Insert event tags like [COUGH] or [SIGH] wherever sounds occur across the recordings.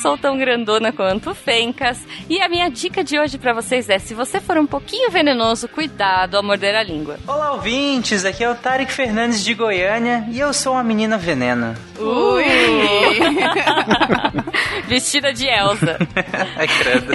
sou tão grandona quanto Fencas. E a minha dica de hoje para vocês é: se você for um pouquinho venenoso, cuidado ao morder a língua. Olá, ouvintes. Aqui é o Tarek Fernandes de Goiânia e eu sou uma menina venena. Ui! [LAUGHS] Vestida de Elsa. Ai, credo.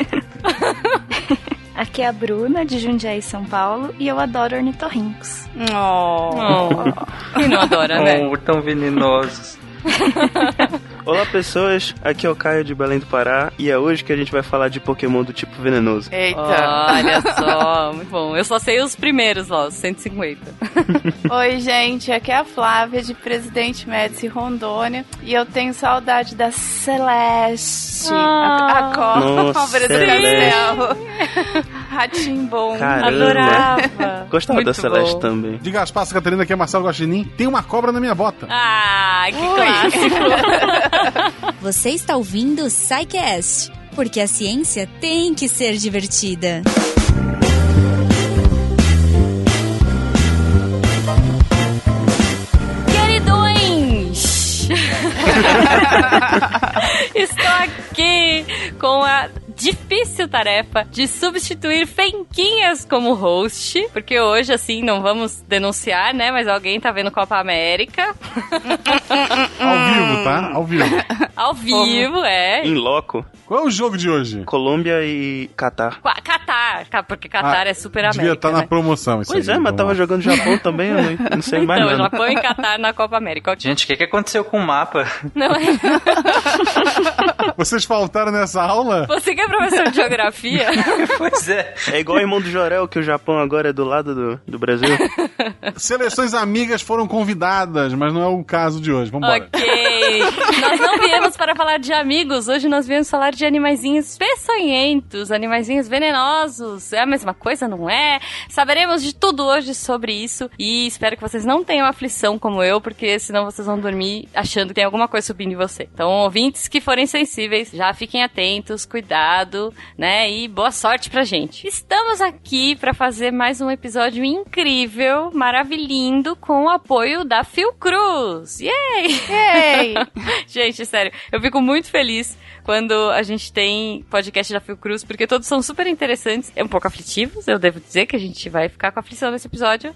[LAUGHS] Aqui é a Bruna, de Jundiaí, São Paulo, e eu adoro ornitorrincos. Oh. oh. Quem não adora, né? Oh, tão venenosos. [LAUGHS] Olá pessoas, aqui é o Caio de Belém do Pará e é hoje que a gente vai falar de Pokémon do tipo venenoso. Eita! Olha só, muito bom. Eu só sei os primeiros lá, os 150. [LAUGHS] Oi, gente, aqui é a Flávia de Presidente Médici Rondônia e eu tenho saudade da Celeste, ah, a, a cobra do castelo. Ratinho bom. Caramba. Adorava. Gostava Muito da Celeste bom. também. Diga as passas, Catarina, aqui é Marcelo Guaxinim. Tem uma cobra na minha bota. Ah, que clássico. [LAUGHS] [LAUGHS] Você está ouvindo o SciCast, porque a ciência tem que ser divertida. Queridões! [LAUGHS] [LAUGHS] Estou aqui com a difícil tarefa de substituir Fenquinhas como host, porque hoje, assim, não vamos denunciar, né? Mas alguém tá vendo Copa América. [LAUGHS] Ao vivo, tá? Ao vivo. [LAUGHS] Ao vivo, é. Em loco, Qual é o jogo de hoje? Colômbia e Catar. Qua- Catar, ca- porque Catar Ah, é super Devia América, estar na né? promoção isso Pois aí, é, mas vamos tava lá. jogando Japão também, eu não, não sei mais Então, nada. Japão e Catar na Copa América. [LAUGHS] Gente, o que, que aconteceu com o mapa? Não é? Vocês faltaram nessa aula? Você que é professor de geografia? [LAUGHS] pois é. É igual o irmão do Jorel, que o Japão agora é do lado do, do Brasil. Seleções amigas foram convidadas, mas não é o caso de hoje. Vambora. Ok. [LAUGHS] Nós não viemos para falar de amigos. Hoje nós viemos falar de animaizinhos peçonhentos, animaizinhos venenosos. É a mesma coisa, não é? Saberemos de tudo hoje sobre isso. E espero que vocês não tenham aflição como eu, porque senão vocês vão dormir achando que tem alguma coisa subindo em você. Então, ouvintes que forem sensíveis, já fiquem atentos, cuidado, né? E boa sorte pra gente. Estamos aqui para fazer mais um episódio incrível, maravilhindo, com o apoio da Fiocruz. Yay! Ei! [LAUGHS] gente, sério, eu fico muito feliz quando a gente tem podcast da Fiocruz, porque todos são super interessantes. É um pouco aflitivos, eu devo dizer que a gente vai ficar com aflição nesse episódio.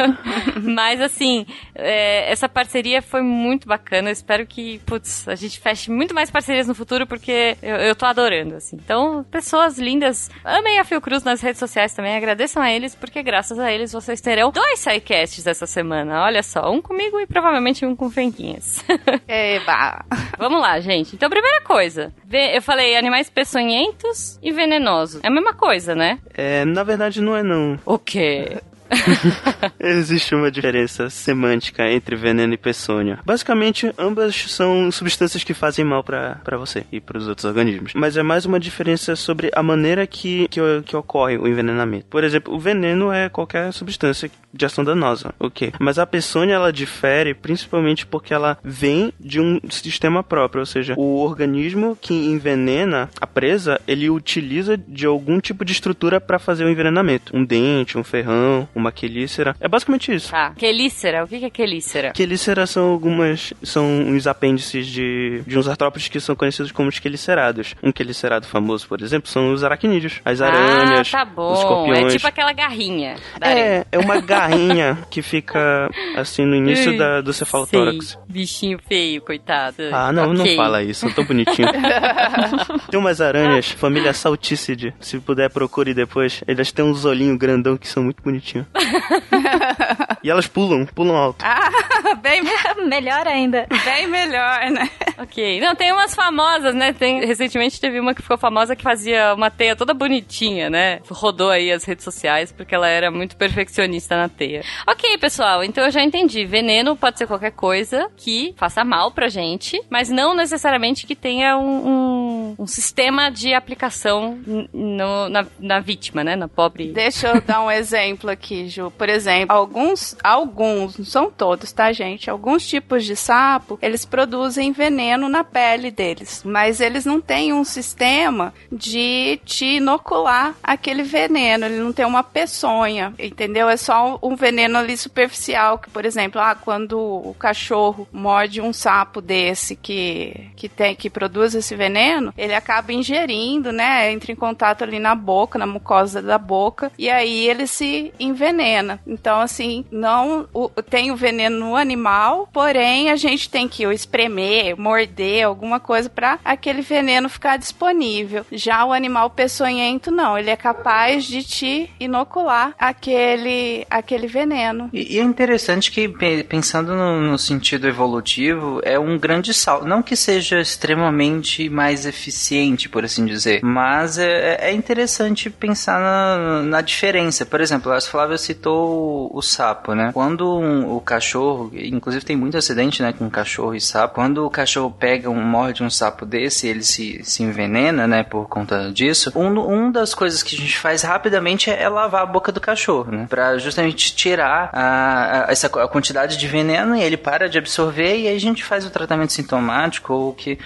[LAUGHS] Mas, assim, é, essa parceria foi muito bacana. Eu espero que, putz, a gente feche muito mais parcerias no futuro, porque eu, eu tô adorando, assim. Então, pessoas lindas, amem a Fiocruz nas redes sociais também, agradeçam a eles, porque graças a eles vocês terão dois sidecasts essa semana. Olha só, um comigo e provavelmente um com Fenquinhas. Eba! [LAUGHS] Vamos lá, gente. Então, primeira coisa. Eu falei animais peçonhentos e venenosos. É a mesma coisa, né? É, na verdade não é não. O quê? [LAUGHS] Existe uma diferença semântica entre veneno e peçonha. Basicamente, ambas são substâncias que fazem mal pra você e pros outros organismos. Mas é mais uma diferença sobre a maneira que, que, que ocorre o envenenamento. Por exemplo, o veneno é qualquer substância de ação danosa, ok? Mas a peçonha, ela difere principalmente porque ela vem de um sistema próprio, ou seja, o organismo que envenena a presa, ele utiliza de algum tipo de estrutura pra fazer o envenenamento. Um dente, um ferrão, uma quelícera. É basicamente isso. Tá. Quelícera. O que é quelícera? Quelícera são algumas. são uns apêndices de, de uns artrópodes que são conhecidos como os quelicerados. Um quelicerado famoso, por exemplo, são os aracnídeos. As aranhas, ah, tá bom. os escorpiões. É tipo aquela garrinha. É, é uma garrinha [LAUGHS] que fica assim no início da, do cefalotórax. Sei. Bichinho feio, coitado. Ah, não, Ok. não fala isso, tão bonitinho. [LAUGHS] Tem umas aranhas, família Saltícide. Se puder, procure depois. Elas têm uns olhinhos grandão que são muito bonitinhos. [LAUGHS] e elas pulam, pulam alto. Ah, [LAUGHS] bem, Melhor ainda. bem melhor, né? Ok. Não, tem umas famosas, né? Tem, recentemente teve uma que ficou famosa que fazia uma teia toda bonitinha, né? Rodou aí as redes sociais porque ela era muito perfeccionista na teia. Ok, pessoal, então eu já entendi. Veneno pode ser qualquer coisa que faça mal pra gente, mas não necessariamente que tenha um, um- um sistema de aplicação no- na, na vítima, né? Na pobre. Deixa eu dar um exemplo aqui. Aqui, Ju. Por exemplo, alguns, alguns, não são todos, tá, gente? Alguns tipos de sapo, eles produzem veneno na pele deles, mas eles não têm um sistema de te inocular aquele veneno. Ele não tem uma peçonha, entendeu? É só um veneno ali superficial, que, por exemplo, ah, quando o cachorro morde um sapo desse que, que tem que produz esse veneno, ele acaba ingerindo, né? Entra em contato ali na boca, na mucosa da boca, e aí ele se envenena. Então, assim, não o, tem o veneno no animal, porém a gente tem que o espremer, morder, alguma coisa para aquele veneno ficar disponível. Já o animal peçonhento, não, ele é capaz de te inocular aquele, aquele veneno. E, e é interessante que, pensando no, no, sentido evolutivo, é um grande salto. Não que seja extremamente mais eficiente, por assim dizer, mas é, é interessante pensar na, na diferença. Por exemplo, a Flávia citou o, o sapo, né? Quando um, o cachorro, inclusive tem muito acidente, né, com cachorro e sapo, quando o cachorro pega um, morde um sapo desse, ele se, se envenena, né, por conta disso, um, um das coisas que a gente faz rapidamente é, é lavar a boca do cachorro, né, pra justamente tirar a, a, essa a quantidade de veneno e ele para de absorver e aí a gente faz o tratamento sintomático ou que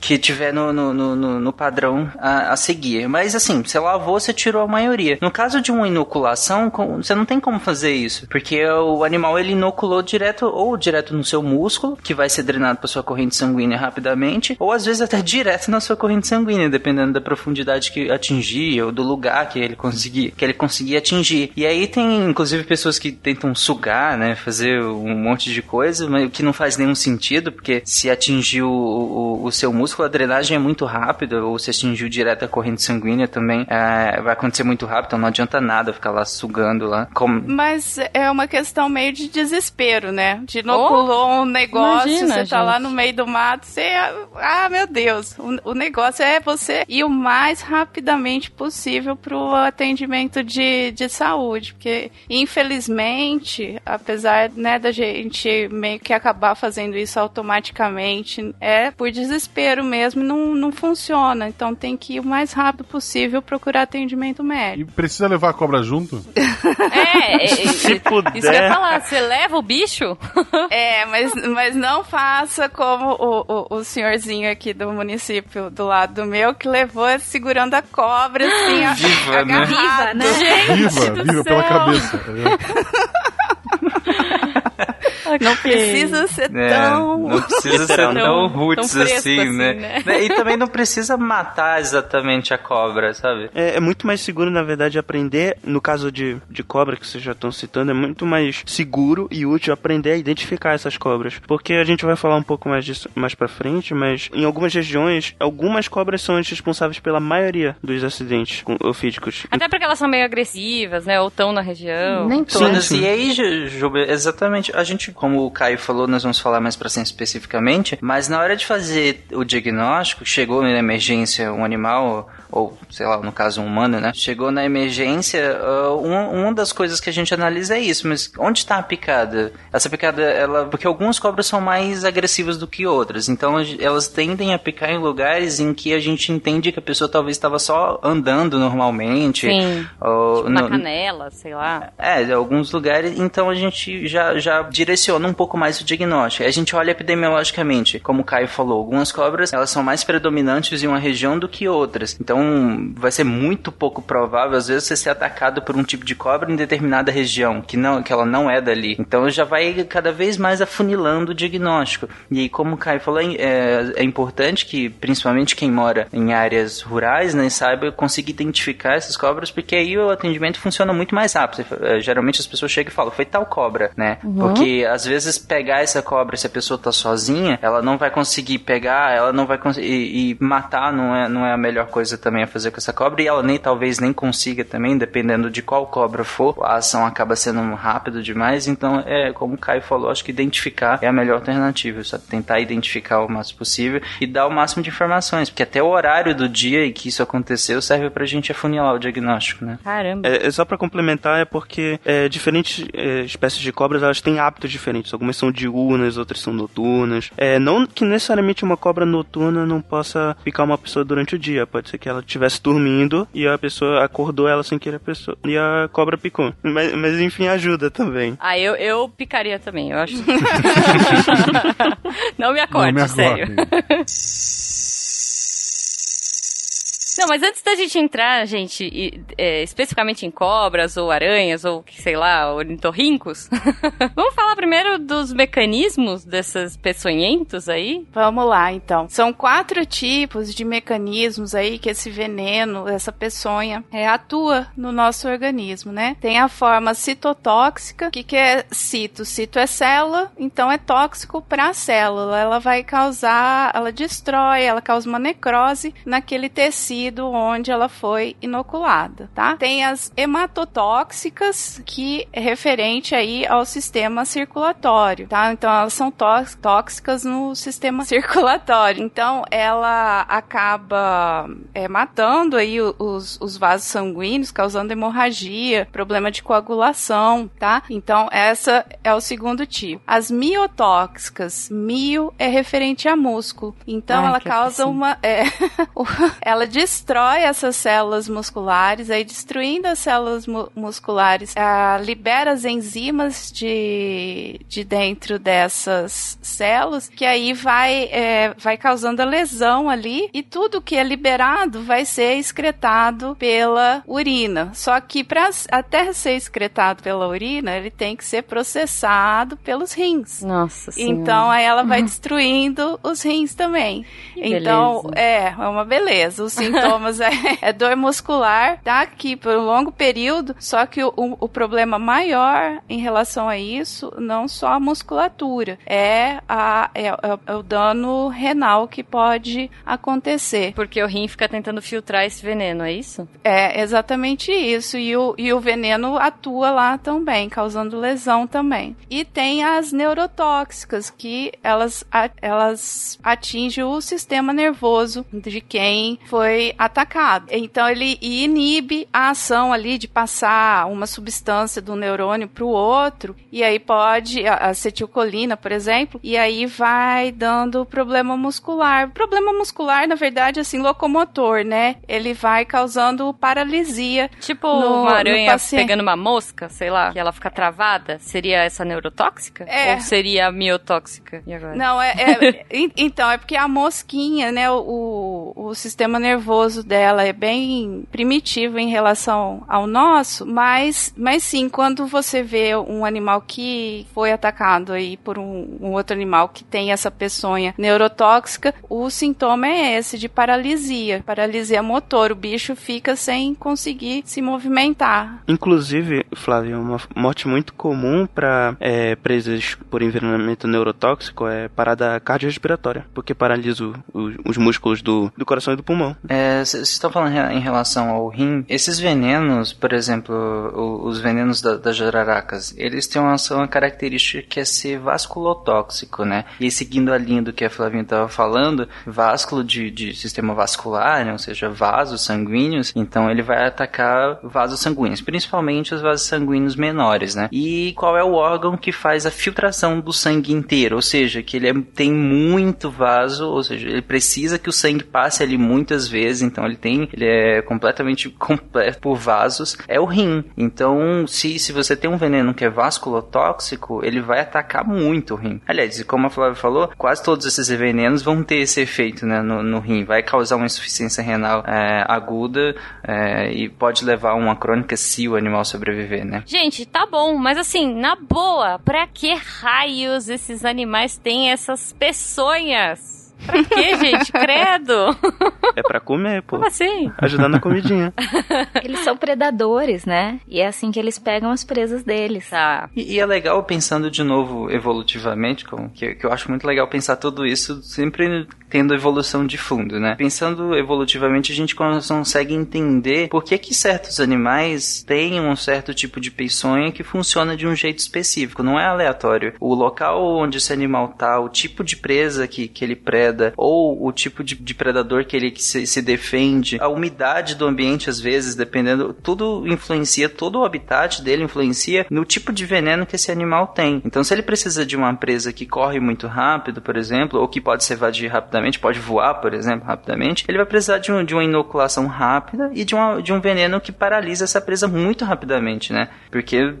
que tiver no, no, no, no padrão a, a, seguir. Mas assim, você lavou, você tirou a maioria. No caso de uma inoculação, você não tem como fazer isso, porque o animal ele inoculou direto ou direto no seu músculo, que vai ser drenado para sua corrente sanguínea rapidamente, ou às vezes até [LAUGHS] direto na sua corrente sanguínea, dependendo da profundidade que atingir ou do lugar que ele conseguir, que ele conseguir atingir. E aí tem inclusive pessoas que tentam sugar, né, fazer um monte de coisa, mas que não faz nenhum sentido, porque se atingir o, o, o seu músculo músculo, a drenagem é muito rápida, ou se atingiu direto a corrente sanguínea também, é, vai acontecer muito rápido, então não adianta nada ficar lá sugando lá. Como... Mas é uma questão meio de desespero, né? De inoculou oh, um negócio, imagina, você tá gente. lá no meio do mato, você. Ah, meu Deus! O, o negócio é você ir o mais rapidamente possível pro atendimento de, de saúde, porque infelizmente, apesar né, da gente meio que acabar fazendo isso automaticamente, é por desespero dinheiro mesmo não, não funciona. Então tem que ir o mais rápido possível procurar atendimento médico. E precisa levar a cobra junto? [LAUGHS] é, é, é se puder. Isso que eu ia falar, você leva o bicho? [LAUGHS] é, mas, mas não faça como o, o, o, senhorzinho aqui do município do lado do meu, que levou segurando a cobra assim, viva, né? Viva, né? Gente viva, viva pela cabeça. [LAUGHS] [LAUGHS] Okay. Não precisa ser é, tão. Não precisa [LAUGHS] ser tão, tão roots tão assim, assim né? né? [LAUGHS] né? E também não precisa matar exatamente a cobra, sabe? É, é, muito mais seguro, na verdade, aprender. No caso de, de cobra que vocês já estão citando, é muito mais seguro e útil aprender a identificar essas cobras. Porque a gente vai falar um pouco mais disso mais pra frente, mas em algumas regiões, algumas cobras são as responsáveis pela maioria dos acidentes ofídicos. Até porque elas são meio agressivas, né? Ou estão na região. Nem todas. Sim, sim. E aí, Juba, exatamente, a gente como o Caio falou, nós vamos falar mais para cima especificamente, mas na hora de fazer o diagnóstico, chegou na emergência um animal ou sei lá, no caso um humano, né? Chegou na emergência, uh, um, uma das coisas que a gente analisa é isso, mas onde está a picada? Essa picada, ela, porque algumas cobras são mais agressivas do que outras, então elas tendem a picar em lugares em que a gente entende que a pessoa talvez estava só andando normalmente. Sim. Ou, tipo no, na canela, sei lá. É, alguns lugares, então a gente já, já direciona um pouco mais o diagnóstico. A gente olha epidemiologicamente, como o Caio falou, algumas cobras, elas são mais predominantes em uma região do que outras. Então vai ser muito pouco provável, às vezes, você ser atacado por um tipo de cobra em determinada região, que, não, que ela não é dali. Então, já vai cada vez mais afunilando o diagnóstico. E aí, como o Caio falou, é, é importante que, principalmente quem mora em áreas rurais, né, saiba conseguir identificar essas cobras, porque aí o atendimento funciona muito mais rápido. É, geralmente as pessoas chegam e falam, foi tal cobra, né? Uhum. Porque, às vezes, pegar essa cobra, se a pessoa tá sozinha, ela não vai conseguir pegar, ela não vai conseguir... E, e matar não é, não é a melhor coisa também também a fazer com essa cobra e ela nem talvez nem consiga também, dependendo de qual cobra for, a ação acaba sendo rápido demais, então é como o Caio falou, acho que identificar é a melhor alternativa, só tentar identificar o máximo possível e dar o máximo de informações, porque até o horário do dia em que isso aconteceu serve pra gente afunilar o diagnóstico, né? Caramba. É, é só para complementar, é porque é, diferentes é, espécies de cobras, elas têm hábitos diferentes. Algumas são diurnas, outras são noturnas. É, não que necessariamente uma cobra noturna não possa picar uma pessoa durante o dia. Pode ser que ela estivesse dormindo e a pessoa acordou ela sem querer a pessoa. E a cobra picou. Mas, mas enfim, ajuda também. Ah, eu, eu picaria também, eu acho. [LAUGHS] não me acorde, não me sério. [LAUGHS] Não, mas antes da gente entrar, gente, é, especificamente em cobras ou aranhas ou, sei lá, ornitorrincos, [LAUGHS] vamos falar primeiro dos mecanismos desses peçonhentos aí? Vamos lá, então. São quatro tipos de mecanismos aí que esse veneno, essa peçonha, é, atua no nosso organismo, né? Tem a forma citotóxica. Que, que é cito? Cito é célula, então é tóxico para a célula. Ela vai causar, ela destrói, ela causa uma necrose naquele tecido tecido onde ela foi inoculada, tá? Tem as hematotóxicas, que é referente aí ao sistema circulatório, tá? Então elas são tóxicas no sistema [LAUGHS] circulatório. Então ela acaba é, matando aí os, os vasos sanguíneos, causando hemorragia, problema de coagulação, tá? Então essa é o segundo tipo. As miotóxicas, mio é referente a músculo. Então Ai, ela causa assim. uma, é, [LAUGHS] ela destrói essas células musculares, aí destruindo as células mu musculares, uh, libera as enzimas de, de dentro dessas células, que aí vai, é, vai causando a lesão ali, e tudo que é liberado vai ser excretado pela urina. Só que para até ser excretado pela urina, ele tem que ser processado pelos rins. Nossa senhora. Então aí ela vai [LAUGHS] destruindo os rins também. Que então, beleza. é, é uma beleza. Os sintomas [LAUGHS] sintomas é, [LAUGHS] é dor muscular, tá? aqui por um longo período, só que o, o, problema maior em relação a isso, não só a musculatura, é, a, é, é, é, o dano renal que pode acontecer. Porque o rim fica tentando filtrar esse veneno, é isso? É, exatamente isso. E o, e o veneno atua lá também, causando lesão também. E tem as neurotóxicas, que elas, elas atingem o sistema nervoso de quem foi atacado. Então ele inibe a ação ali de passar uma substância do neurônio para o outro, e aí pode, a acetilcolina, por exemplo, e aí vai dando problema muscular. Problema muscular, na verdade, assim, locomotor, né? Ele vai causando paralisia. Tipo no, uma aranha pegando uma mosca, sei lá, que ela fica travada. Seria essa neurotóxica? É. Ou seria miotóxica? E agora? Não, é, é [LAUGHS] então, é porque a mosquinha, né, o, o sistema nervoso nervoso dela é bem primitivo em relação ao nosso, mas, mas sim, quando você vê um animal que foi atacado aí por um, um outro animal que tem essa peçonha neurotóxica, o sintoma é esse de paralisia, paralisia motor. O bicho fica sem conseguir se movimentar. Inclusive, Flávio, uma morte muito comum para é, presas por envenenamento neurotóxico é parada cardiorrespiratória, porque paralisa o, os músculos do, do coração e do pulmão. É, vocês estão falando em relação ao rim, esses venenos, por exemplo, os venenos da, das jararacas, eles têm uma, uma característica que é ser vasculotóxico, né? E seguindo a linha do que a Flavinha estava falando, vásculo de, de sistema vascular, né? ou seja, vasos sanguíneos, então ele vai atacar vasos sanguíneos, principalmente os vasos sanguíneos menores, né? E qual é o órgão que faz a filtração do sangue inteiro? Ou seja, que ele é, tem muito vaso, ou seja, ele precisa que o sangue passe ali muitas vezes, então ele tem, ele é completamente [LAUGHS] completo por vasos, é o rim. Então, se, se você tem um veneno que é vasculotóxico, ele vai atacar muito o rim. Aliás, como a Flávia falou, quase todos esses venenos vão ter esse efeito né, no, no rim. Vai causar uma insuficiência renal é, aguda é, e pode levar a uma crônica se o animal sobreviver, né? Gente, tá bom, mas assim, na boa, pra que raios esses animais têm essas peçonhas? Pra quê, gente? Credo! É pra comer, pô. Como assim? Ajudando na comidinha. [LAUGHS] Eles são predadores, né? E é assim que eles pegam as presas deles. Tá. E, e é legal pensando de novo evolutivamente, como, que, que eu acho muito legal pensar tudo isso sempre tendo evolução de fundo, né? Pensando evolutivamente, a gente consegue entender por que que certos animais têm um certo tipo de peçonha que funciona de um jeito específico, não é aleatório. O local onde esse animal tá, o tipo de presa que, que ele preza, ou o tipo de, de predador que ele se, se, defende, a umidade do ambiente, às vezes, dependendo, tudo influencia, todo o habitat dele influencia no tipo de veneno que esse animal tem. Então, se ele precisa de uma presa que corre muito rápido, por exemplo, ou que pode se evadir rapidamente, pode voar, por exemplo, rapidamente, ele vai precisar de, um, de uma inoculação rápida e de, uma, de um veneno que paralisa essa presa muito rapidamente, né? Porque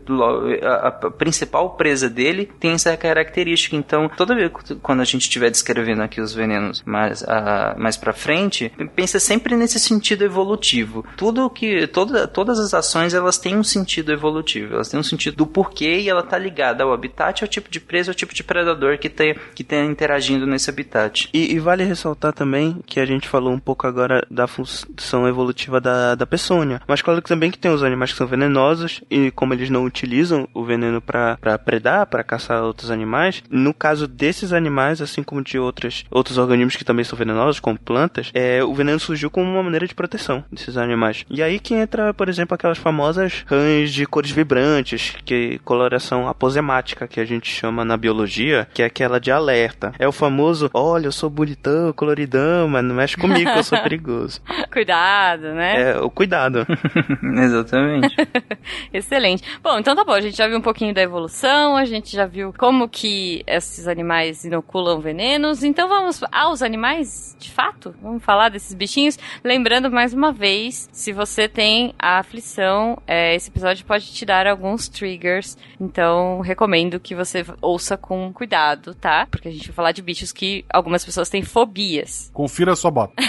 a, a principal presa dele tem essa característica. Então, toda vez quando a gente estiver descrevendo aqui os venenos mais, a, mais pra frente, pensa sempre nesse sentido evolutivo. Tudo que, toda, todas as ações, elas têm um sentido evolutivo. Elas têm um sentido do porquê e ela tá ligada ao habitat, ao tipo de presa, ao tipo de predador que tem, que tem interagindo nesse habitat. E, e vale ressaltar também que a gente falou um pouco agora da função evolutiva da, da peçonha. Mas claro que também que tem os animais que são venenosos e como eles não utilizam o veneno para predar, para caçar outros animais, no caso desses animais, assim como de outros, outros organismos que também são venenosos, como plantas, é, o veneno surgiu como uma maneira de proteção desses animais. E aí que entra, por exemplo, aquelas famosas rãs de cores vibrantes, que coloração aposemática, que a gente chama na biologia, que é aquela de alerta. É o famoso, olha, eu sou bonitão, coloridão, mas não mexe comigo, eu sou [LAUGHS] perigoso. cuidado, né? É, o cuidado. [LAUGHS] Exatamente. [LAUGHS] Excelente. Bom, então tá bom, a gente já viu um pouquinho da evolução, a gente já viu como que esses animais inoculam venenos, então vamos aos animais de fato? Vamos falar desses bichinhos? Lembrando mais uma vez, se você tem a aflição, é, esse episódio pode te dar alguns triggers, então recomendo que você ouça com cuidado, tá? Porque a gente vai falar de bichos que algumas pessoas têm fobias. Confira a sua bota. [LAUGHS]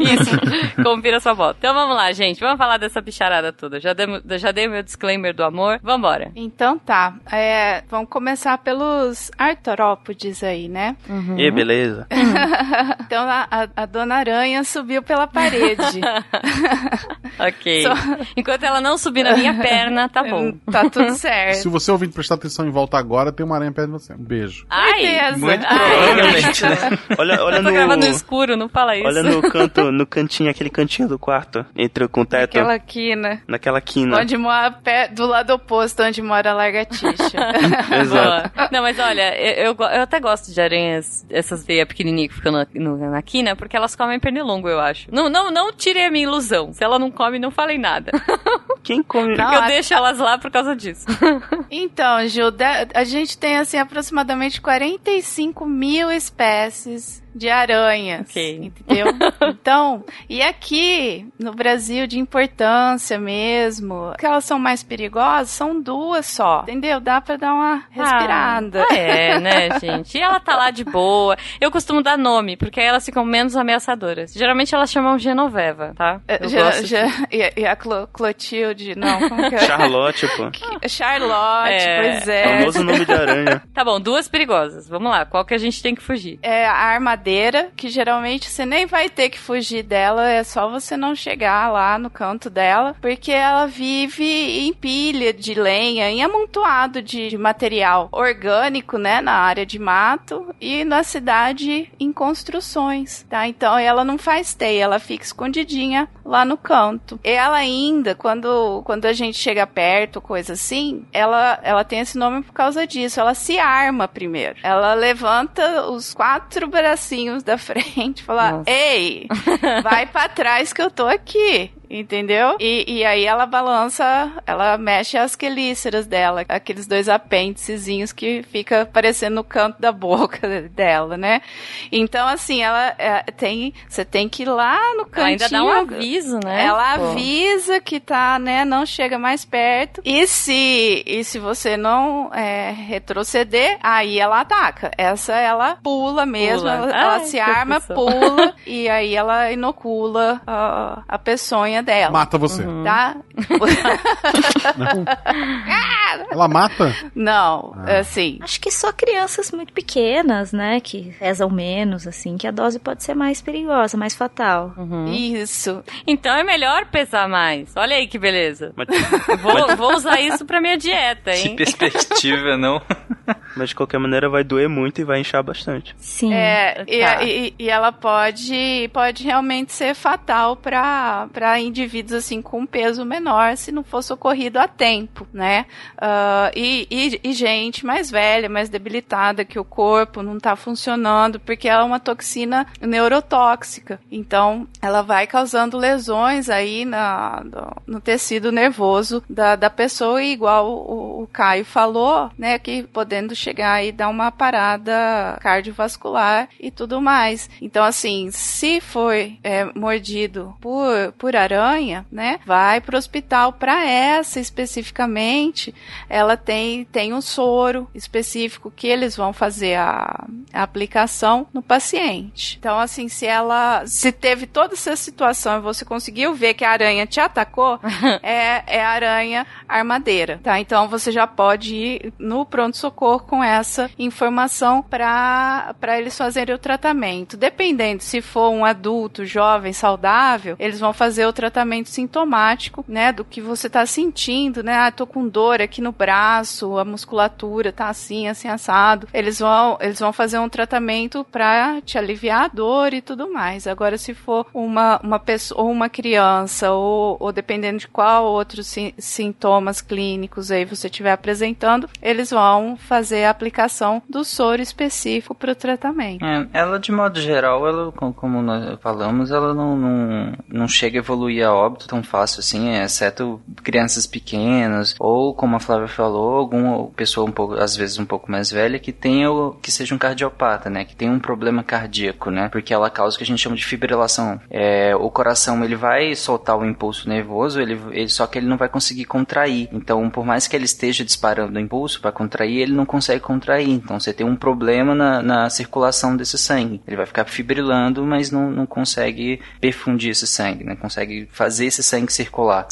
Isso, confira a sua bota. Então vamos lá, gente, vamos falar dessa bicharada toda. Já dei, já dei meu disclaimer do amor, vambora. Então tá, é, vamos começar pelos artrópodes aí, né? Uhum. E beleza. [LAUGHS] então a, a, a, dona aranha subiu pela parede. [LAUGHS] ok. Só... Enquanto ela não subir na minha perna, tá bom. [LAUGHS] Tá tudo certo. Se você ouvir prestar atenção em volta agora, tem uma aranha perto de você. Um beijo. Ai, muito provavelmente, né? Olha, olha no... gravando no escuro, não fala isso. Olha no canto, no cantinho, aquele cantinho do quarto, entre com o teto. Naquela quina. Naquela quina. Onde mora pé, do lado oposto, onde mora a largatixa. Exato. Não, mas olha, eu, eu, eu, até gosto de aranhas, essas veias pequenininhas que ficam na, no, na quina, porque elas comem pernilongo, eu acho. Não, não, não tirei a minha ilusão. Se ela não come, não falei nada. [LAUGHS] Quem come? Porque não, eu a... deixo elas lá por causa disso. [LAUGHS] Então, Gil, a gente tem, assim, aproximadamente 45 mil espécies de aranhas. Okay. Entendeu? [LAUGHS] então, e aqui no Brasil de importância mesmo, que elas são mais perigosas, são duas só. Entendeu? Dá pra dar uma respirada. Ah, é, né, [LAUGHS] gente? E ela tá lá de boa. Eu costumo dar nome, porque aí elas ficam menos ameaçadoras. Geralmente elas chamam Genoveva, tá? É, já, já, e, e, a Clo Clotilde, não, como que é? Charlotte, pô. [LAUGHS] Charlotte, é. pois é. Famoso nome de aranha. Tá bom, duas perigosas. Vamos lá, qual que a gente tem que fugir? É a armadilha que geralmente você nem vai ter que fugir dela, é só você não chegar lá no canto dela, porque ela vive em pilha de lenha, em amontoado de, material orgânico, né, na área de mato e na cidade em construções, tá? Então ela não faz teia, ela fica escondidinha lá no canto. Ela ainda, quando, quando a gente chega perto, coisa assim, ela, ela tem esse nome por causa disso. Ela se arma primeiro. Ela levanta os quatro bracinhos bracinhos da [LAUGHS] frente, falar: Nossa. Ei, vai para trás que eu tô aqui. Entendeu? E, e aí ela balança, ela mexe as quelíceras dela, aqueles dois apêndicezinhos que fica aparecendo no canto da boca [LAUGHS] dela, né? Então, assim, ela é, tem. Você tem que ir lá no cantinho. Ela ainda dá um aviso, né? Ela Pô. avisa que tá, né? Não chega mais perto. E se, e se você não é, retroceder, aí ela ataca. Essa ela pula mesmo, pula. ela, Ai, ela se arma, pula, [LAUGHS] e aí ela inocula a, a peçonha dela. Mata você. Uhum. Tá? [LAUGHS] Ela mata? Não, ah. assim. Acho que só crianças muito pequenas, né? Que pesam menos, assim, que a dose pode ser mais perigosa, mais fatal. Uhum. Isso. Então é melhor pesar mais. Olha aí que beleza. Mas... Vou, vou usar isso pra minha dieta, [LAUGHS] hein? Que perspectiva, não? [LAUGHS] Mas de qualquer maneira vai doer muito e vai inchar bastante. Sim. É, Tá. e, e- e ela pode, pode realmente ser fatal para indivíduos assim com um peso menor se não for socorrido a tempo, né? Ah, e, e- e gente mais velha, mais debilitada, que o corpo não tá funcionando, porque ela é uma toxina neurotóxica. Então, ela vai causando lesões aí na, no, no tecido nervoso da, da pessoa, e igual o, o Caio falou, né, que podendo chegar e dar uma parada cardiovascular e tudo mais. Então, assim, se foi é, mordido por, por aranha, né, vai pro hospital para essa especificamente. Ela tem, tem um soro específico que eles vão fazer a, a aplicação no paciente. Então, assim, se ela se teve toda essa situação e você conseguiu ver que a aranha te atacou, [LAUGHS] é, é aranha armadeira, tá? Então você já pode ir no pronto-socorro com essa informação para eles fazerem o tratamento. Dependendo se for um adulto, jovem, saudável, eles vão fazer o tratamento sintomático, né? Do que você tá sentindo, né? Ah, tô com dor aqui no braço, a musculatura tá assim, assim, assado. Eles vão, eles vão fazer um tratamento para te aliviar a dor e tudo mais. Agora, se for uma, uma pessoa, uma criança, ou, ou dependendo de qual outros si- sintomas clínicos aí você estiver apresentando, eles vão fazer a aplicação do soro específico para o tratamento. É, ela, de modo geral, ela, co- como nós falamos, ela não, não, não chega a evoluir a óbito tão fácil assim, exceto crianças pequenas, ou, como a Flávia falou, alguma pessoa um pouco, às vezes um pouco mais velha, que tenha que seja um cardiopata, né? Que tenha um problema cardíaco, né? Porque ela causa o que a gente chama de fibrilação. É, o coração, ele vai soltar o impulso nervoso, ele, ele- só que ele não vai conseguir contrair. Então, por mais que ele esteja disparando o impulso para contrair, ele não consegue contrair. Então, você tem um problema na, na circulação desse sangue. Ele vai ficar fibrilando, mas não, não consegue perfundir esse sangue, né? Consegue fazer esse sangue circular.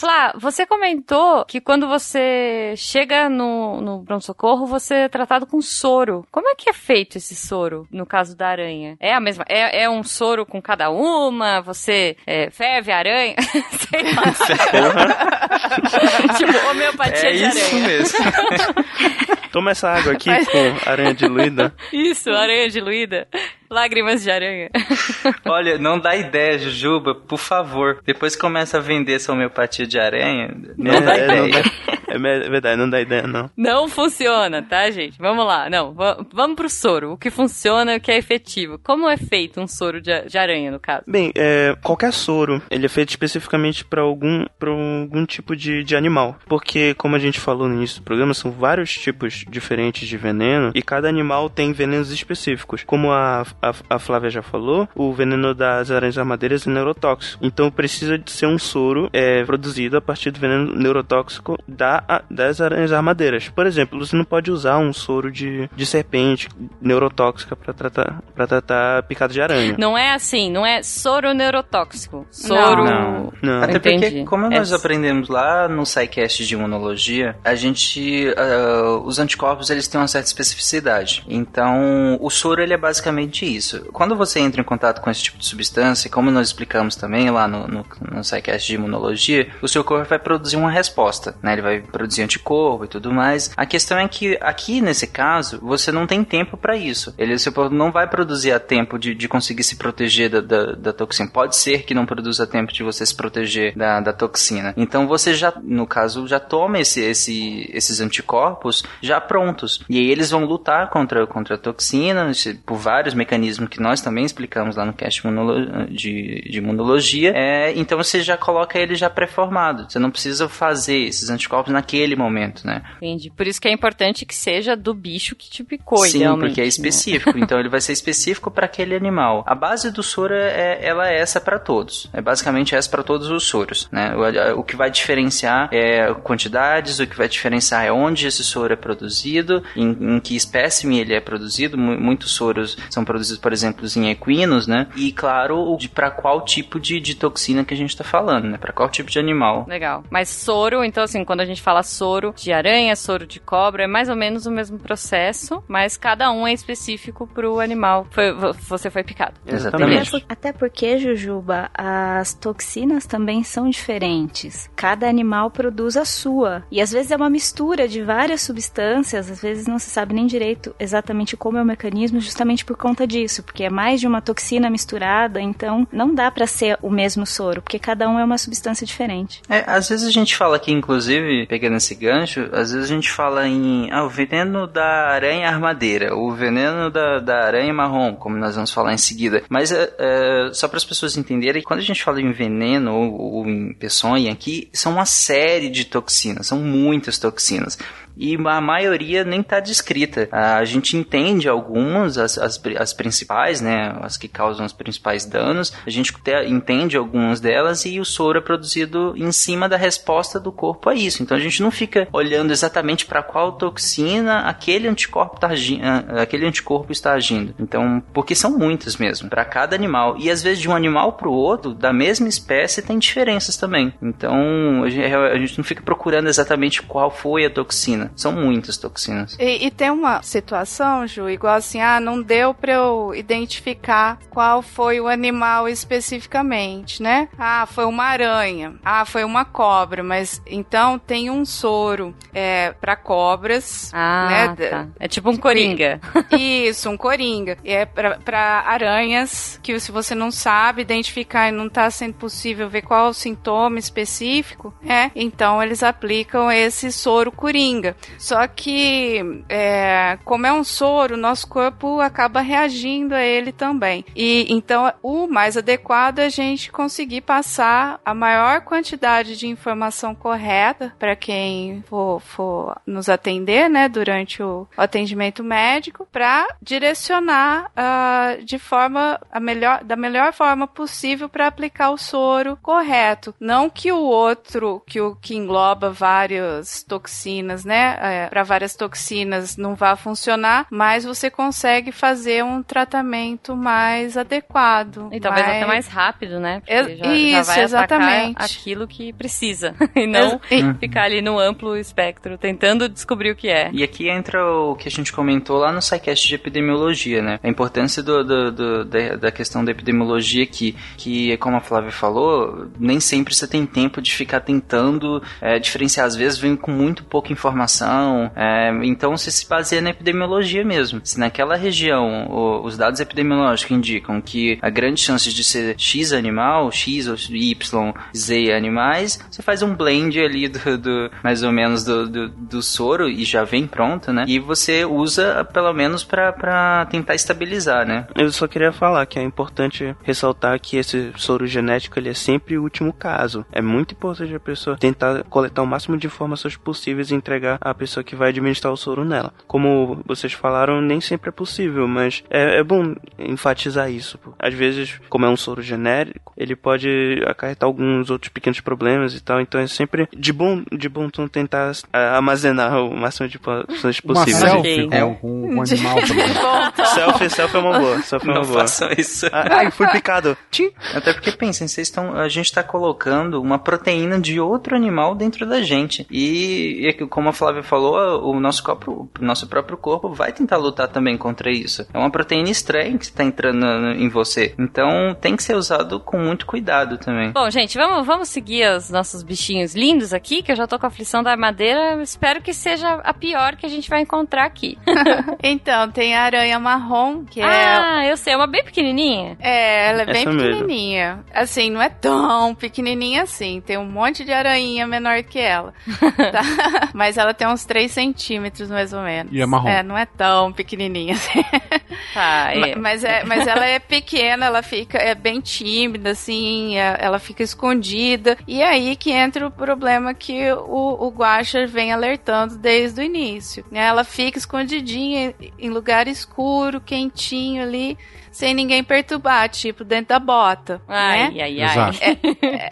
Flá, você comentou que quando você chega no, no pronto-socorro, você é tratado com soro. Como é que é feito esse soro, no caso da aranha? É a mesma? É, é um soro com cada uma? Você é, ferve a aranha? [LAUGHS] Sei lá. [LAUGHS] [LAUGHS] tipo, homeopatia É de isso aranha. mesmo. Toma essa água aqui com aranha diluída. Isso, aranha diluída. Lágrimas de aranha. [LAUGHS] Olha, não dá ideia, Jujuba, por favor. Depois que começa a vender essa homeopatia de aranha, não é, dá é, ideia. não dá- é é verdade, não dá ideia, não. Não funciona, tá, gente? Vamos lá. Não, va- vamos pro soro. O que funciona, o que é efetivo. Como é feito um soro de, de aranha, no caso? Bem, é, qualquer soro, ele é feito especificamente para algum, pra algum tipo de, de animal. Porque, como a gente falou no início do programa, são vários tipos diferentes de veneno e cada animal tem venenos específicos. Como a, a, a Flávia já falou, o veneno das aranhas armadeiras é neurotóxico. Então precisa de ser um soro é, produzido a partir do veneno neurotóxico da, a- das aranhas armadeiras. Por exemplo, você não pode usar um soro de, de serpente neurotóxica para tratar, pra tratar picada de aranha. Não é assim, não é soro neurotóxico. Soro. Não. Não. Até Entendi. porque, como nós É- aprendemos lá no SciCast de imunologia, a gente. ah, os anticorpos eles têm uma certa especificidade. Então, o soro ele é basicamente isso. Quando você entra em contato com esse tipo de substância, como nós explicamos também lá no, no, no SciCast de imunologia, o seu corpo vai produzir uma resposta, né? Ele vai produzir anticorpo e tudo mais. A questão é que aqui nesse caso, você não tem tempo para isso. Ele, seu corpo não vai produzir a tempo de, de conseguir se proteger da, da, da toxina. Pode ser que não produza tempo de você se proteger da, da toxina. Então você já, no caso, já toma esse, esse, esses anticorpos já prontos. E aí eles vão lutar contra, contra a toxina por vários mecanismos que nós também explicamos lá no cast de, de imunologia. É, então você já coloca ele já pré-formado. Você não precisa fazer esses anticorpos naquele momento, né? Entendi. Por isso que é importante que seja do bicho que te picou, Sim, porque é né? específico. [LAUGHS] então ele vai ser específico para aquele animal. A base do soro é, ela é essa para todos. É basicamente essa para todos os soros, né? O, o que vai diferenciar é quantidades, o que vai diferenciar é onde esse soro é produzido, em, em que espécime ele é produzido. Mu- muitos soros são produzidos, por exemplo, em equinos, né? E claro, para qual tipo de, de toxina que a gente está falando, né? Para qual tipo de animal. Legal. Mas soro, então assim, quando a gente fala soro de aranha, soro de cobra, é mais ou menos o mesmo processo, mas cada um é específico pro animal. Foi, você foi picado. Exatamente. Até, até porque, Jujuba, as toxinas também são diferentes. Cada animal produz a sua. E às vezes é uma mistura de várias substâncias, às vezes não se sabe nem direito exatamente como é o mecanismo, justamente por conta disso, porque é mais de uma toxina misturada, então não dá para ser o mesmo soro, porque cada um é uma substância diferente. É, às vezes a gente fala aqui, inclusive, pegando esse gancho, às vezes a gente fala em ah, o veneno da aranha armadeira, o veneno da, da aranha marrom, como nós vamos falar em seguida. Mas é, é, só para as pessoas entenderem, quando a gente fala em veneno ou, ou em peçonha aqui, são uma série de toxinas, são muitas toxinas e a maioria nem está descrita. A gente entende algumas, as, as, as, principais, né, as que causam os principais danos, a gente te, entende algumas delas e o soro é produzido em cima da resposta do corpo a isso. Então a gente não fica olhando exatamente para qual toxina aquele anticorpo, tá agindo, aquele anticorpo está agindo. Então, porque são muitas mesmo, para cada animal. E às vezes de um animal para o outro, da mesma espécie, tem diferenças também. Então a gente, a gente não fica procurando exatamente qual foi a toxina. São muitas toxinas. E, e, tem uma situação, Ju, igual assim, ah, não deu pra eu identificar qual foi o animal especificamente, né? Ah, foi uma aranha. Ah, foi uma cobra, mas então tem um soro é, para cobras. Ah, né? tá. É tipo um coringa. Isso, um coringa. [LAUGHS] É para aranhas que se você não sabe identificar e não tá sendo possível ver qual é o sintoma específico, é, então eles aplicam esse soro coringa. Só que, é, como é um soro, nosso corpo acaba reagindo a ele também. E então, o mais adequado é a gente conseguir passar a maior quantidade de informação correta para quem for, for, nos atender, né, durante o atendimento médico, para direcionar uh, de forma a melhor, da melhor forma possível para aplicar o soro correto. Não que o outro, que o que engloba várias toxinas, né, é, para várias toxinas não vá funcionar, mas você consegue fazer um tratamento mais adequado. E talvez mais... até mais rápido, né? Porque já, Isso, já vai exatamente. aquilo que precisa. [LAUGHS] e não ficar ali no amplo espectro, tentando descobrir o que é. E aqui entra o que a gente comentou lá no SciCast de epidemiologia, né? A importância do, do, do da, da, questão da epidemiologia aqui, que, como a Flávia falou, nem sempre você tem tempo de ficar tentando é, diferenciar. Às vezes vem com muito pouca informação, é, então você se baseia na epidemiologia mesmo. Se naquela região o, os dados epidemiológicos indicam que a grande chance de ser X animal, X ou Y, Z animais, você faz um blend ali do, do mais ou menos do, do, do, soro e já vem pronto, né? E você usa pelo menos para tentar estabilizar, né? Eu só queria falar que é importante ressaltar que esse soro genético ele é sempre o último caso. É muito importante a pessoa tentar coletar o máximo de informações possíveis e entregar à pessoa que vai administrar o soro nela. Como vocês falaram, nem sempre é possível, mas é, é bom enfatizar isso. Às vezes, como é um soro genérico, ele pode acarretar alguns outros pequenos problemas e tal, então é sempre de bom, de bom tom tentar armazenar o máximo de informações possíveis. Uma selfie com, com um animal. [LAUGHS] selfie, selfie é uma boa. Selfie é uma Não boa. façam isso. Ai, fui picado. Até porque pensem, vocês estão, a gente está colocando uma proteína de outro animal dentro da gente. E, e como a Flávia falou, o nosso, corpo, o nosso próprio corpo vai tentar lutar também contra isso. É uma proteína estranha que está entrando em você. Então tem que ser usado com muito cuidado também. Bom, gente, vamos, vamos seguir os nossos bichinhos lindos aqui, que eu já tô com a aflição da armadeira. Espero que seja a pior que a gente vai encontrar aqui. [LAUGHS] então, tem a aranha marrom, que é. Ah, eu sei, é uma bem pequenininha. É, ela é bem pequenininha. Mesmo. Assim, não é tão pequenininha assim. Tem um monte de aranha menor que ela. [LAUGHS] tá? Mas ela tem uns 3 centímetros, mais ou menos. E é marrom. É, não é tão pequenininha assim. [LAUGHS] Tá, [LAUGHS] é. Mas, é, mas ela é pequena, ela fica, é bem tímida, assim, é, ela fica escondida. E é aí que entra o problema que o, o Guaxa vem alertando desde o início. Né? Ela fica escondidinha em lugar escuro, quentinho ali sem ninguém perturbar, tipo dentro da bota. Ai, né? ai, ai. Exato.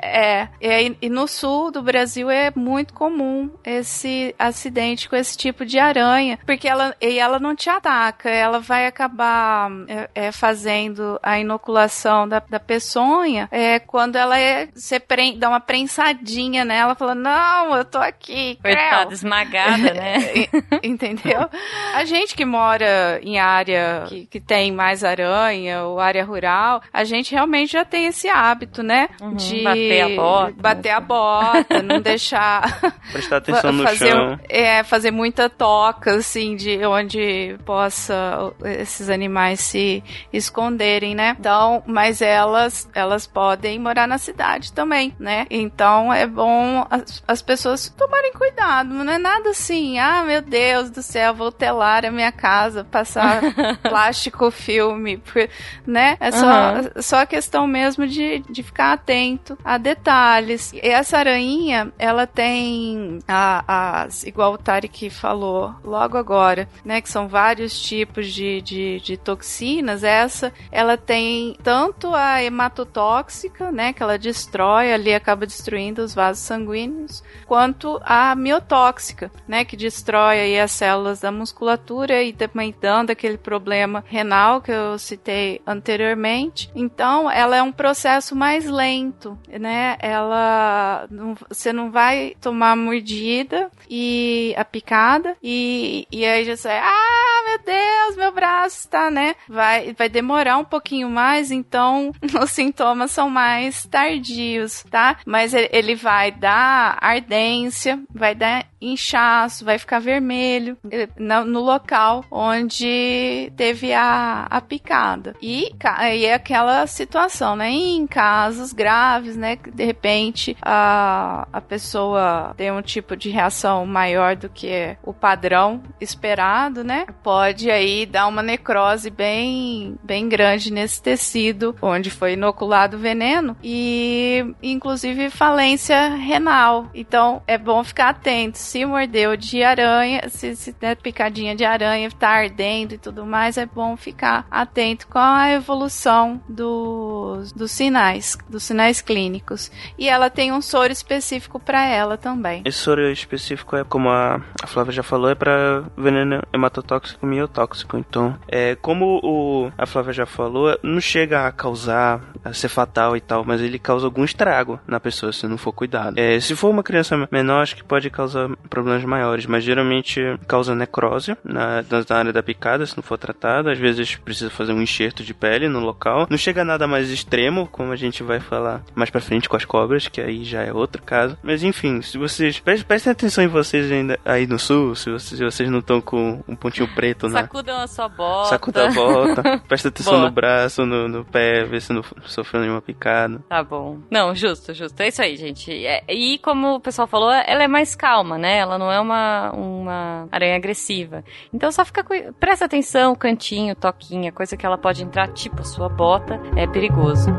É, é, e- e no sul do Brasil é muito comum esse acidente com esse tipo de aranha, porque ela, e ela não te ataca, ela vai acabar é, é, fazendo a inoculação da, da peçonha é, quando ela é, você pren- dá uma prensadinha nela, falando, não, eu tô aqui, Coitada, creu." esmagada, né? [LAUGHS] Entendeu? A gente que mora em área que, que tem mais aranha ou área rural, a gente realmente já tem esse hábito, né? Uhum, de bater a bota. bater a bota, não [LAUGHS] deixar Prestar atenção no fazer, chão. é, fazer muita toca, assim, de onde possa esses animais se esconderem, né? Então, mas elas, elas podem morar na cidade também, né? Então é bom as, as pessoas tomarem cuidado, não é nada assim, ah, meu Deus do céu, vou telar a minha casa, passar [LAUGHS] plástico filme, né? É só, Aham. só a questão mesmo de, de ficar atento a detalhes. E essa aranha, ela tem a- as, igual o Tarek falou logo agora, né? Que são vários tipos de, de, de toxinas. Essa, ela tem tanto a hematotóxica, né? Que ela destrói ali, acaba destruindo os vasos sanguíneos, quanto a miotóxica, né? Que destrói aí as células da musculatura e também dando aquele problema renal que eu citei anteriormente. Então, ela é um processo mais lento, né? Ela não- você não vai tomar mordida e a picada e, e aí já sai, ah, meu Deus, meu braço está, né? Vai vai demorar um pouquinho mais, então [LAUGHS] os sintomas são mais tardios, tá? Mas ele, vai dar ardência, vai dar inchaço, vai ficar vermelho eh, no local onde teve a, a picada. E aí é aquela situação, né? Em casos graves, né? que De repente a, a pessoa tem um tipo de reação maior do que o padrão esperado, né? Pode aí dar uma necrose bem, bem grande nesse tecido onde foi inoculado o veneno e inclusive falência renal. Então é bom ficar atento. Se mordeu de aranha, se, se der picadinha de aranha, tá ardendo e tudo mais, é bom ficar atento com a evolução dos, dos sinais, dos sinais clínicos. E ela tem um soro específico para ela também. Esse soro específico é, como a, Flávia já falou, é para veneno hematotóxico e miotóxico. Então, é como o, a Flávia já falou, não chega a causar, a ser fatal e tal, mas ele causa algum estrago na pessoa se não for cuidado. É, se for uma criança menor, acho que pode causar problemas maiores, mas geralmente causa necrose na, na área da picada, se não for tratado. Às vezes precisa fazer um enxerto de pele no local. Não chega a nada mais extremo, como a gente vai falar mais pra frente com as cobras, que aí já é outro caso. Mas enfim, se vocês. Prestem atenção em vocês ainda aí no sul, se vocês, se vocês não estão com um pontinho preto na. Sacudam a sua bota. Sacuda a bota. Presta atenção Boa. no braço, no, no pé, ver se não sofreu nenhuma picada. Tá bom. Não, justo, justo. É isso aí, gente. É- e como o pessoal falou, ela é mais calma, né? Ela não é uma, uma aranha agressiva. Então só fica. Presta atenção, cantinho, toquinha, coisa que ela pode entrar, tipo a sua bota, é perigoso.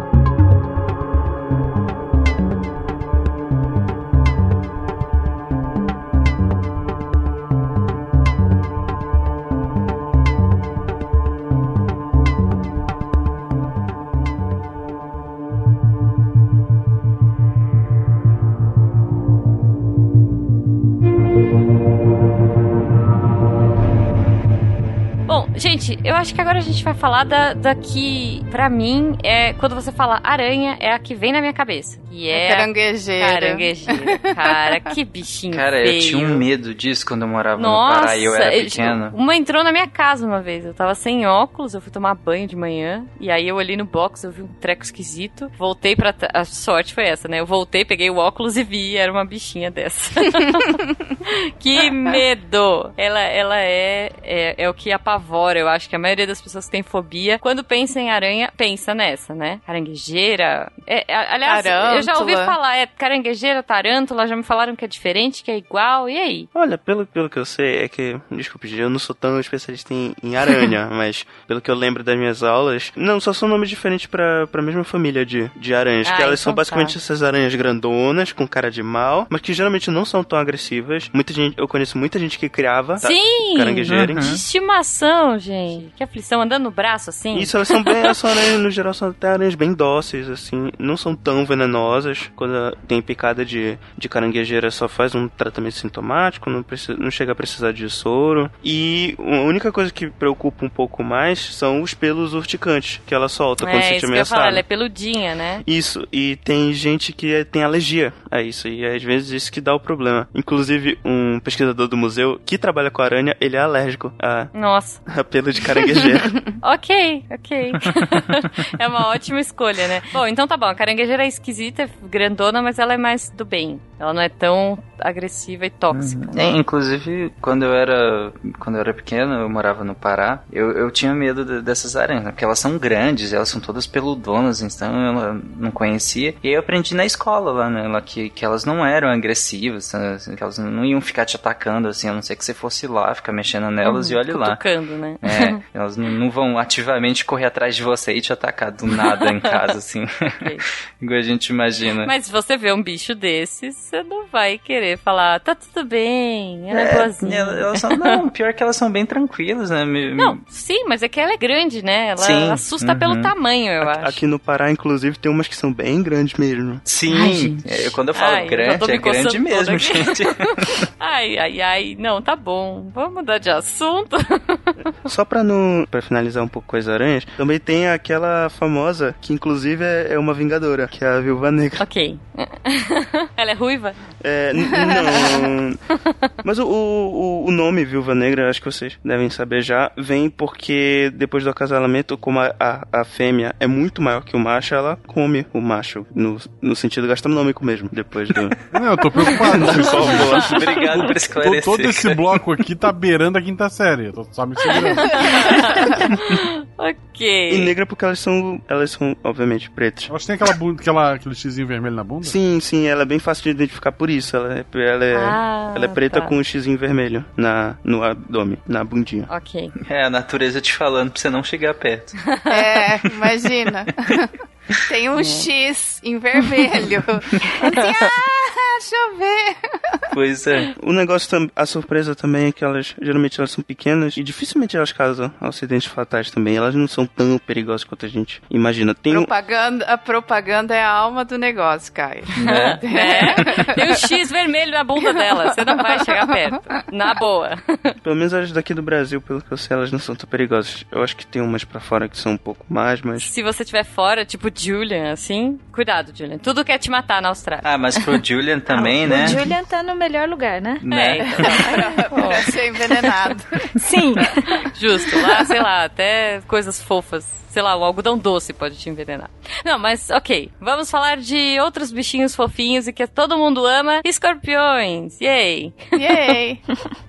Acho que agora a gente vai falar da, da que, pra mim, é quando você fala aranha, é a que vem na minha cabeça. Que é. É caranguejeira. Caranguejeira. Cara, [LAUGHS] que bichinho Cara, feio. eu tinha um medo disso quando eu morava no Nossa, Pará e eu era eu- pequeno. Uma entrou na minha casa uma vez. Eu tava sem óculos, eu fui tomar banho de manhã. E aí eu olhei no box, eu vi um treco esquisito. Voltei pra. A sorte foi essa, né? Eu voltei, peguei o óculos e vi, era uma bichinha dessa. [LAUGHS] [LAUGHS] que medo! Ela, ela é, é, é o que apavora. Eu acho que a maioria das pessoas que tem fobia, quando pensa em aranha, pensa nessa, né? Caranguejeira. É, é, aliás, eu já ouvi Tarântula. falar, é caranguejeira, tarântula, já me falaram que é diferente, que é igual. E aí? Olha, pelo, pelo que eu sei, é que, desculpe, eu não sou tão especialista em, em aranha, [LAUGHS] mas pelo que eu lembro das minhas aulas, não, só são nomes diferentes pra, pra mesma família de, de aranhas, Ah, que elas então são basicamente tá. essas aranhas grandonas, com cara de mal, mas que geralmente não são tão agressivas. Muita gente, eu conheço muita gente que criava Sim! caranguejeira. Uhum. De estimação, gente. Que aflição, andando no braço assim. Isso, elas são bem, [LAUGHS] elas são aranhas, no geral, são até aranhas bem dóceis, assim. Não são tão venenosas. Quando tem picada de, de caranguejeira, só faz um tratamento sintomático, não, precisa, não chega a precisar de soro. E a única coisa que preocupa um pouco mais são os pelos urticantes que ela solta é, quando você estiver falar, ela é peludinha, né? Isso, e tem gente que tem alergia a isso, e às vezes isso que dá o problema. Inclusive, um pesquisador do museu que trabalha com aranha, ele é alérgico a, Nossa. [LAUGHS] a pelo de caranguejeira. [LAUGHS] ok, ok. [LAUGHS] é uma ótima escolha, né? Bom, então tá bom, a caranguejeira é esquisita, é grandona, mas ela é mais do bem. Ela não é tão agressiva e tóxica. Uhum. É, inclusive, quando eu era quando eu era pequeno, eu morava no Pará, eu, eu tinha medo de, dessas aranhas, né? porque elas são grandes, elas são todas peludonas, então eu não conhecia. E aí eu aprendi na escola lá, né, lá, que, que elas não eram agressivas, né, assim, que elas não iam ficar te atacando, assim, a não ser que você fosse lá, ficar mexendo nelas uhum, e olhe lá. Tocando, né? É, [LAUGHS] elas não, não, vão ativamente correr atrás de você e te atacar do nada em casa, assim. [LAUGHS] Okay. Igual a gente imagina. Mas se você vê um bicho desses, você não vai querer falar, tá tudo bem, ela é, é boazinha. Elas são, não, pior que elas são bem tranquilas, né? Não, sim, mas é que ela é grande, né? Ela sim. assusta uhum. pelo tamanho, eu aqui, acho. Aqui no Pará, inclusive, tem umas que são bem grandes mesmo. Sim, ai, é, quando eu falo ai, grande, eu é grande mesmo, gente. [LAUGHS] ai, ai, ai, não, tá bom, vamos mudar de assunto. [LAUGHS] Só pra não, pra finalizar um pouco com as aranhas, também tem aquela famosa, que inclusive é, é uma vingadora, que é a Viúva Negra. Ok. [LAUGHS] ela é ruiva? É, não. Mas o, o, o nome Viúva Negra, acho que vocês devem saber já, vem porque depois do acasalamento, como a, a, a fêmea é muito maior que o macho, ela come o macho, no, no sentido gastronômico mesmo, depois do... Não, eu tô preocupado. Obrigado por esclarecer. Todo esse bloco aqui tá beirando a quinta série, eu tô só me segurando. [LAUGHS] ok. E negra porque elas são, elas são, obviamente, pretas. Elas têm aquela, bunda, aquela, aquele xizinho vermelho na bunda? Sim, sim, ela é bem fácil de identificar por isso. Ela é, ela é, ah, ela é preta tá. com um xizinho vermelho na, no abdômen, na bundinha. Ok. É a natureza te falando pra você não chegar perto. [LAUGHS] É, imagina. [LAUGHS] Tem um é. X em vermelho. [LAUGHS] assim, ah, deixa eu ver. Pois é. O negócio, a surpresa também é que elas, geralmente elas são pequenas e dificilmente elas causam acidentes fatais também. Elas não são tão perigosas quanto a gente imagina. Tem propaganda, um... A propaganda é a alma do negócio, Caio. Né? É. Tem um X vermelho na bunda dela. Você não vai chegar perto. Na boa. Pelo menos as daqui do Brasil, pelo que eu sei, elas não são tão perigosas. Eu acho que tem umas para fora que são um pouco mais, mas... Se você estiver fora, tipo Julian, assim, cuidado, Julian. Tudo quer te matar na Austrália. Ah, mas pro Julian também, [LAUGHS] né? O Julian tá no melhor lugar, né? né? É, então, [LAUGHS] pra ser envenenado. Sim. [LAUGHS] Justo. Lá, sei lá, até coisas fofas sei lá, o algodão doce pode te envenenar. Não, mas ok. Vamos falar de outros bichinhos fofinhos e que todo mundo ama: escorpiões. Yay! Yay!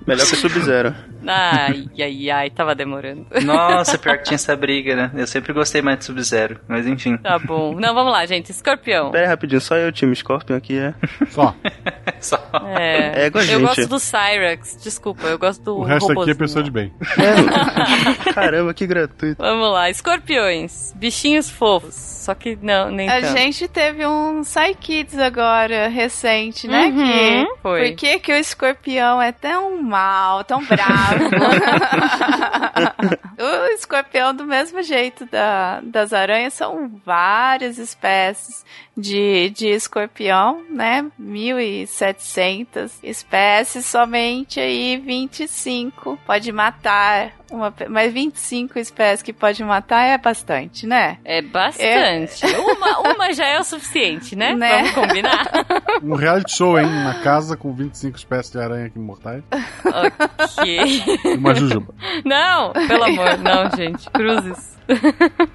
Melhor que o Sub-Zero. Ai, ai, ai, tava demorando. [LAUGHS] Nossa, pior que tinha essa briga, né? Eu sempre gostei mais de Sub-Zero, mas enfim. Tá bom. Não, vamos lá, gente. Escorpião. Pera aí, rapidinho, só eu, time Scorpion aqui é. Só. [LAUGHS] só. É. é com a gente. Eu gosto do Cyrax, desculpa, eu gosto do. O resto robozinho. aqui é pessoa de bem. É. [LAUGHS] Caramba, que gratuito. Vamos lá, escorpiões. Bichinhos fofos. Só que não, nem A tanto. gente teve um Psy Kids agora, recente, né? Uhum, que, foi. Por que, que o escorpião é tão mal, tão bravo? [LAUGHS] o escorpião, do mesmo jeito da, das aranhas, são várias espécies de, de escorpião, né? 1.700 espécies, somente aí 25 pode matar uma, mas 25 espécies que pode matar é bastante, né? É bastante. É. Uma, uma já é o suficiente, né? né? Vamos combinar. [LAUGHS] Um reality show, hein? Uma casa com 25 espécies de aranha aqui mortais. Ok. Uma jujuba. Não, pelo amor, não, gente. Cruzes.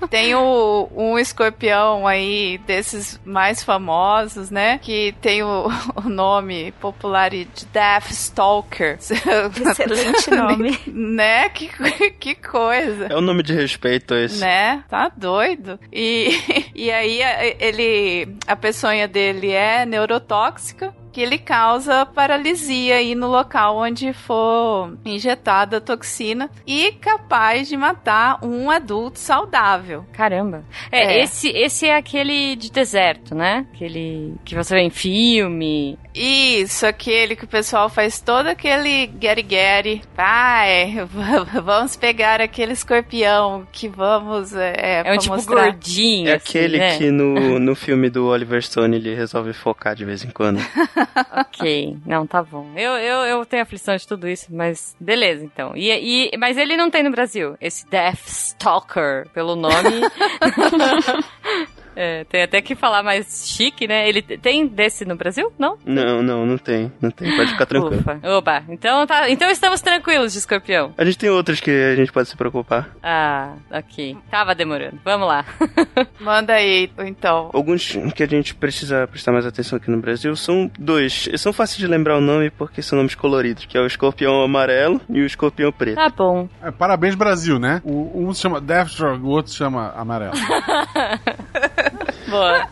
Tem o, um escorpião aí desses mais famosos, né? Que tem o, [LAUGHS] o nome popular de Deathstalker. [LAUGHS] Excelente nome. né? Que, [LAUGHS] que coisa. É um nome de respeito esse. Né? Tá doido. E, e aí ele. A peçonha dele é neurotóxica que ele causa paralisia aí no local onde for injetada a toxina e capaz de matar um adulto saudável. Caramba. É, é, Esse, esse é aquele de deserto, né? Aquele que você vê em filme. Isso, aquele que o pessoal faz todo aquele get-get. Ai, [LAUGHS] vamos pegar aquele escorpião que vamos. É, é um tipo mostrar. gordinho. É assim, aquele né? que no, no filme do Oliver Stone ele resolve focar de vez em quando. [LAUGHS] [LAUGHS] ok, não, tá bom. Eu, eu, eu tenho aflição de tudo isso, mas beleza, então. E, e, mas ele não tem no Brasil, esse Death Stalker, pelo nome. [LAUGHS] É, tem até que falar mais chique, né? Ele tem desse no Brasil? Não? Não, não, não tem. Não tem. Pode ficar tranquilo. Ufa. Oba, então, tá, então estamos tranquilos de escorpião. A gente tem outros que a gente pode se preocupar. Ah, ok. Tava demorando. Vamos lá. [LAUGHS] Manda aí, então. Alguns que a gente precisa prestar mais atenção aqui no Brasil são dois. São fáceis de lembrar o nome porque são nomes coloridos, que é o escorpião amarelo e o escorpião preto. Tá bom. É, parabéns, Brasil, né? O, um se chama Deathstroke, o outro se chama Amarelo. [LAUGHS] Boa.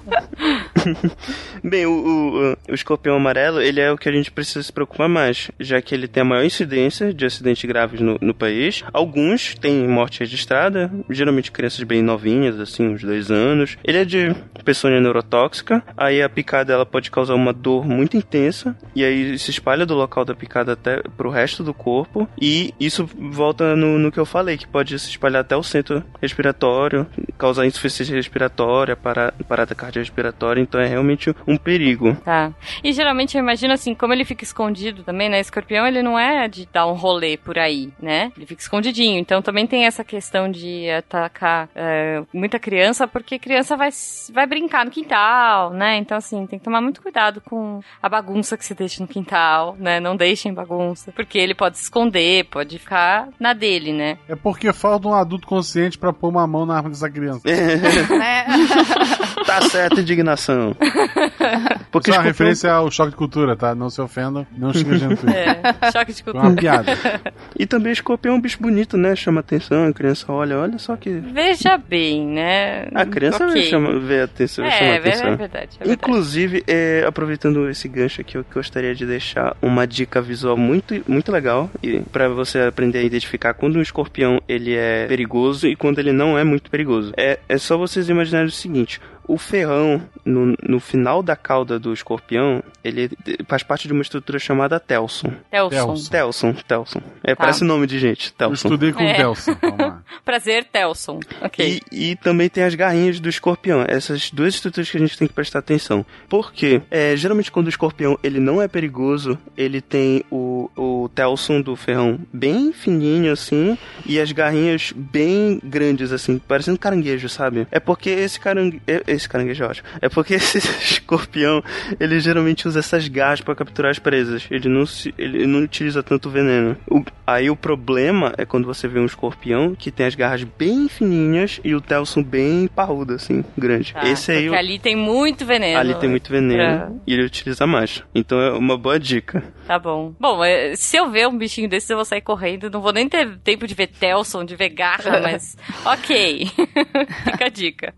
[LAUGHS] Bem, o, o, o, escorpião amarelo, ele é o que a gente precisa se preocupar mais, já que ele tem a maior incidência de acidentes graves no, no país. Alguns têm morte registrada, geralmente crianças bem novinhas, assim, uns dois anos. Ele é de peçonha neurotóxica, aí a picada ela pode causar uma dor muito intensa, e aí se espalha do local da picada até pro resto do corpo, e isso volta no, no que eu falei, que pode se espalhar até o centro respiratório, causar insuficiência respiratória, para, parada cardiorrespiratória, então é realmente um perigo. Tá. E geralmente eu imagino assim, como ele fica escondido também, né? Escorpião, ele não é de dar um rolê por aí, né? Ele fica escondidinho. Então também tem essa questão de atacar é, muita criança, porque criança vai, vai brincar no quintal, né? Então, assim, tem que tomar muito cuidado com a bagunça que se deixa no quintal, né? Não deixem bagunça. Porque ele pode se esconder, pode ficar na dele, né? É porque falta um adulto consciente para pôr uma mão na arma dessa criança. né? [LAUGHS] [LAUGHS] tá certa indignação. [LAUGHS] Porque Só uma referência ao choque de cultura, tá? Não se ofenda, não xinga gente. É, choque de cultura. uma piada. [LAUGHS] E também escorpião é um bicho bonito, né? Chama atenção, a criança olha, olha só que. Veja bem, né? A criança Ok. chama, vê atenção, É, chama é, atenção. é verdade, é verdade. Inclusive, é, aproveitando esse gancho aqui, eu gostaria de deixar uma dica visual muito, muito legal e para você aprender a identificar quando um escorpião ele é perigoso e quando ele não é muito perigoso. É, é só vocês imaginarem o seguinte: o ferrão no, no final da cauda do escorpião, ele faz parte de uma estrutura chamada telson. Telson. Telson. Telson, Telson. É, Tá. parece nome de gente, Eu Telson. estudei com É. o Delson. Vamos lá. Prazer, Telson. Ok. E, e também tem as garrinhas do escorpião. Essas duas estruturas que a gente tem que prestar atenção. Por quê? É, geralmente quando o escorpião ele não é perigoso, ele tem o, o telson do ferrão bem fininho assim e as garrinhas bem grandes assim, parecendo caranguejo, sabe? É porque esse caranguejo... Esse caranguejo é ótimo. É porque [LAUGHS] esse escorpião, ele geralmente usa essas garras para capturar as presas. Ele não, se, ele não utiliza tanto veneno. O- aí o problema é quando você vê um escorpião que tem as garras bem fininhas e o telson bem parrudo, assim, grande. Tá, Esse aí porque o- ali tem muito veneno. Ali tem muito veneno Pra- e ele utiliza mais. Então é uma boa dica. Tá bom. Bom, é, se eu ver um bichinho desses, eu vou sair correndo. Não vou nem ter tempo de ver Telson, de ver garra, [LAUGHS] mas ok. [LAUGHS] Fica a dica.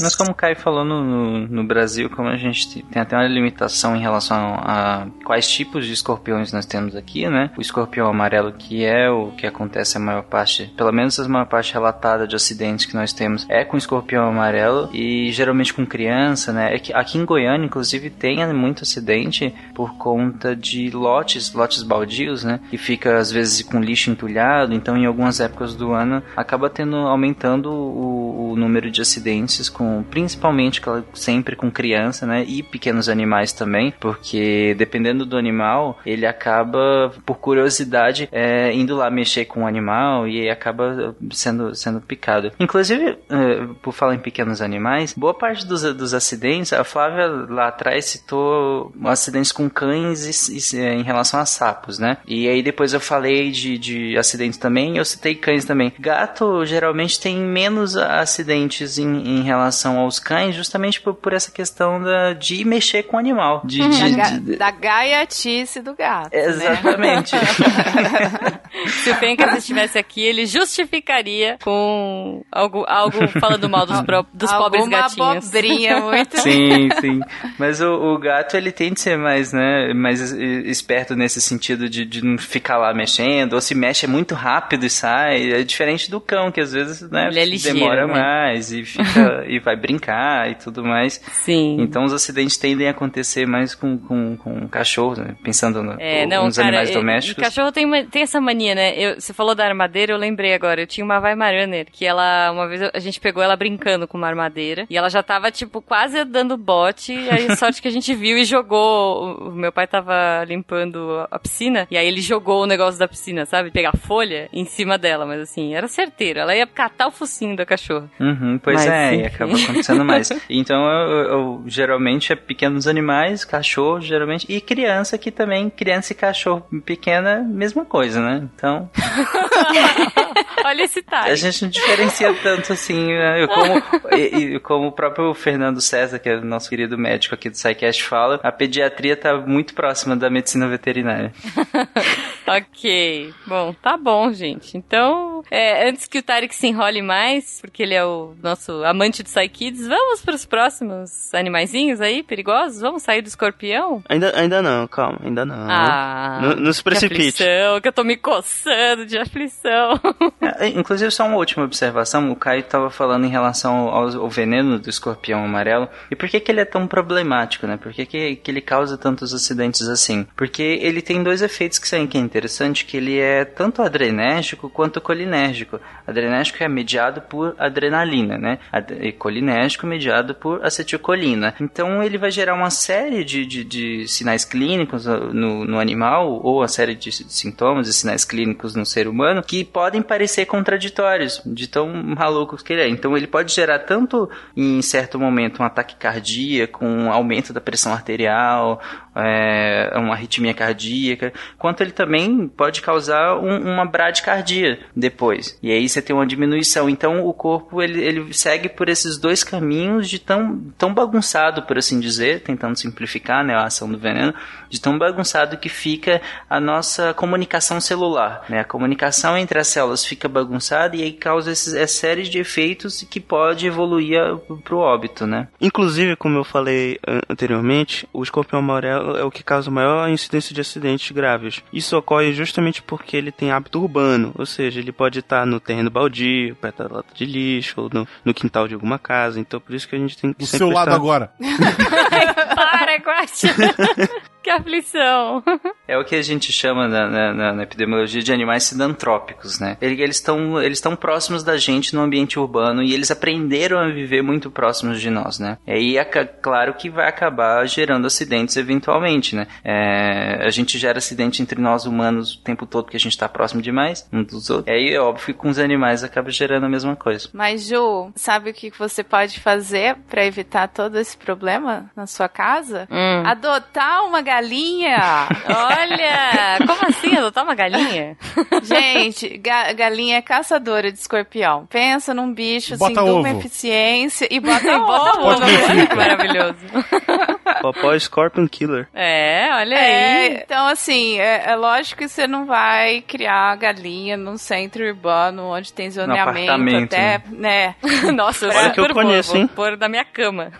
Mas como o Caio falou no, no, no Brasil, como a gente tem até uma limitação em relação a quais tipos de escorpiões nós temos aqui, né? O escorpião amarelo, que é o que acontece a maior parte, pelo menos a maior parte relatada de acidentes que nós temos, é com escorpião amarelo e geralmente com criança, né? É aqui em Goiânia, inclusive, tem muito acidente por conta de lotes, lotes baldios, né? Que fica às vezes com lixo entulhado, então em algumas épocas do ano acaba tendo aumentando o, o número de acidentes com principalmente claro, sempre com criança, né? E pequenos animais também, porque dependendo do animal, ele acaba por curiosidade é, indo lá mexer com o animal e acaba sendo sendo picado. Inclusive, é, por falar em pequenos animais, boa parte dos, dos acidentes, a Flávia lá atrás citou acidentes com cães e, e, é, em relação a sapos, né? E aí depois eu falei de, de acidentes também, eu citei cães também. Gato geralmente tem menos acidentes em, em relação aos cães, justamente por, por essa questão da, de mexer com o animal. De, de, da, de, da gaiatice do gato. Né? Exatamente. Né? [LAUGHS] Se o Pencas estivesse aqui, ele justificaria com algo, algo falando mal dos, pro, dos pobres gatinhos. abobrinha muito. [LAUGHS] Sim, sim. Mas o, o, gato, ele tem de ser mais, né, mais esperto nesse sentido de, de não ficar lá mexendo, ou se mexe muito rápido e sai. É diferente do cão, que às vezes, né, é ligeiro, demora né? mais e fica e vai brincar e tudo mais. Sim. Então os acidentes tendem a acontecer mais com, com, com cachorro, né? pensando no, é, não, nos cara, animais é, domésticos. O cachorro tem, uma, tem essa mania, né? Eu, você falou da armadeira, eu lembrei agora. Eu tinha uma Weimaraner, que ela, uma vez a gente pegou ela brincando com uma armadeira, e ela já tava, tipo, quase dando bote, e aí sorte que a gente viu e jogou. O meu pai tava limpando a piscina, e aí ele jogou o negócio da piscina, sabe? Pegar folha em cima dela, mas assim, era certeiro. Ela ia catar o focinho da cachorra. Uhum, pois mas, é, e acaba acontecendo mais. [LAUGHS] Então, eu, eu, geralmente é pequenos animais, cachorro, geralmente, e criança que também, criança e cachorro pequena, mesma coisa, né? Então. [LAUGHS] Olha esse time. A gente não diferencia tanto assim, né? como, e, e, como o próprio Fernando César, que é o nosso querido médico aqui do SciCast, fala, a pediatria está muito próxima da medicina veterinária. [LAUGHS] ok. Bom, tá bom, gente. Então, é, antes que o Tarek se enrole mais, porque ele é o nosso amante do Psykids, vamos para os próximos animaizinhos aí, perigosos? Vamos sair do escorpião? Ainda, ainda não, calma, ainda não. Ah, não, não se precipite. Que aflição, que eu tô me coçando de aflição. [LAUGHS] É, inclusive, só uma última observação. O Caio estava falando em relação ao, ao, veneno do escorpião amarelo. E por que, que ele é tão problemático, né? Por que, que, que ele causa tantos acidentes assim? Porque ele tem dois efeitos que são que é interessante, que ele é tanto adrenérgico quanto colinérgico. Adrenérgico é mediado por adrenalina, né? E colinérgico mediado por acetilcolina. Então ele vai gerar uma série de, de, de sinais clínicos no, no animal, ou uma série de sintomas e sinais clínicos no ser humano, que podem parecer contraditórios, de tão malucos que ele é. Então ele pode gerar tanto em certo momento um ataque cardíaco, um aumento da pressão arterial, é, uma arritmia cardíaca, quanto ele também pode causar um, uma bradicardia depois. E aí você tem uma diminuição. Então o corpo ele, ele segue por esses dois caminhos de tão, tão bagunçado, por assim dizer, tentando simplificar né, a ação do veneno, de tão bagunçado que fica a nossa comunicação celular. Né? A comunicação entre as células fica bagunçada e aí causa esses, essa série de efeitos que pode evoluir para o óbito. Né? Inclusive, como eu falei anteriormente, o escorpião amarelo é o que causa maior incidência de acidentes graves. Isso ocorre justamente porque ele tem hábito urbano, ou seja, ele pode estar no terreno baldio, perto da lata de lixo, ou no, no quintal de alguma casa. Então, por isso que a gente tem que. O seu lado estar... agora. [LAUGHS] Para, Guaxa. [LAUGHS] Que aflição. [LAUGHS] É o que a gente chama na, na, na epidemiologia de animais sinantrópicos, né? Eles estão eles estão próximos da gente no ambiente urbano e eles aprenderam a viver muito próximos de nós, né? E aí é claro que vai acabar gerando acidentes eventualmente, né? É, a gente gera acidente entre nós humanos o tempo todo porque a gente está próximo demais um dos outros. E aí é óbvio que com os animais acaba gerando a mesma coisa. Mas Ju, sabe o que você pode fazer para evitar todo esse problema na sua casa? Hum. Adotar uma galinha. Olha! Como assim adotar uma galinha? Gente, ga galinha é caçadora de escorpião. Pensa num bicho assim, bota de ovo. uma eficiência e bota, e bota ovo. ovo. Maravilhoso. [LAUGHS] Popó Scorpion Killer. É, olha é, aí. Então, assim, é, é, lógico que você não vai criar galinha num centro urbano onde tem zoneamento até, né? [LAUGHS] Nossa, Olha que eu conheço, hein? Vou pôr da minha cama.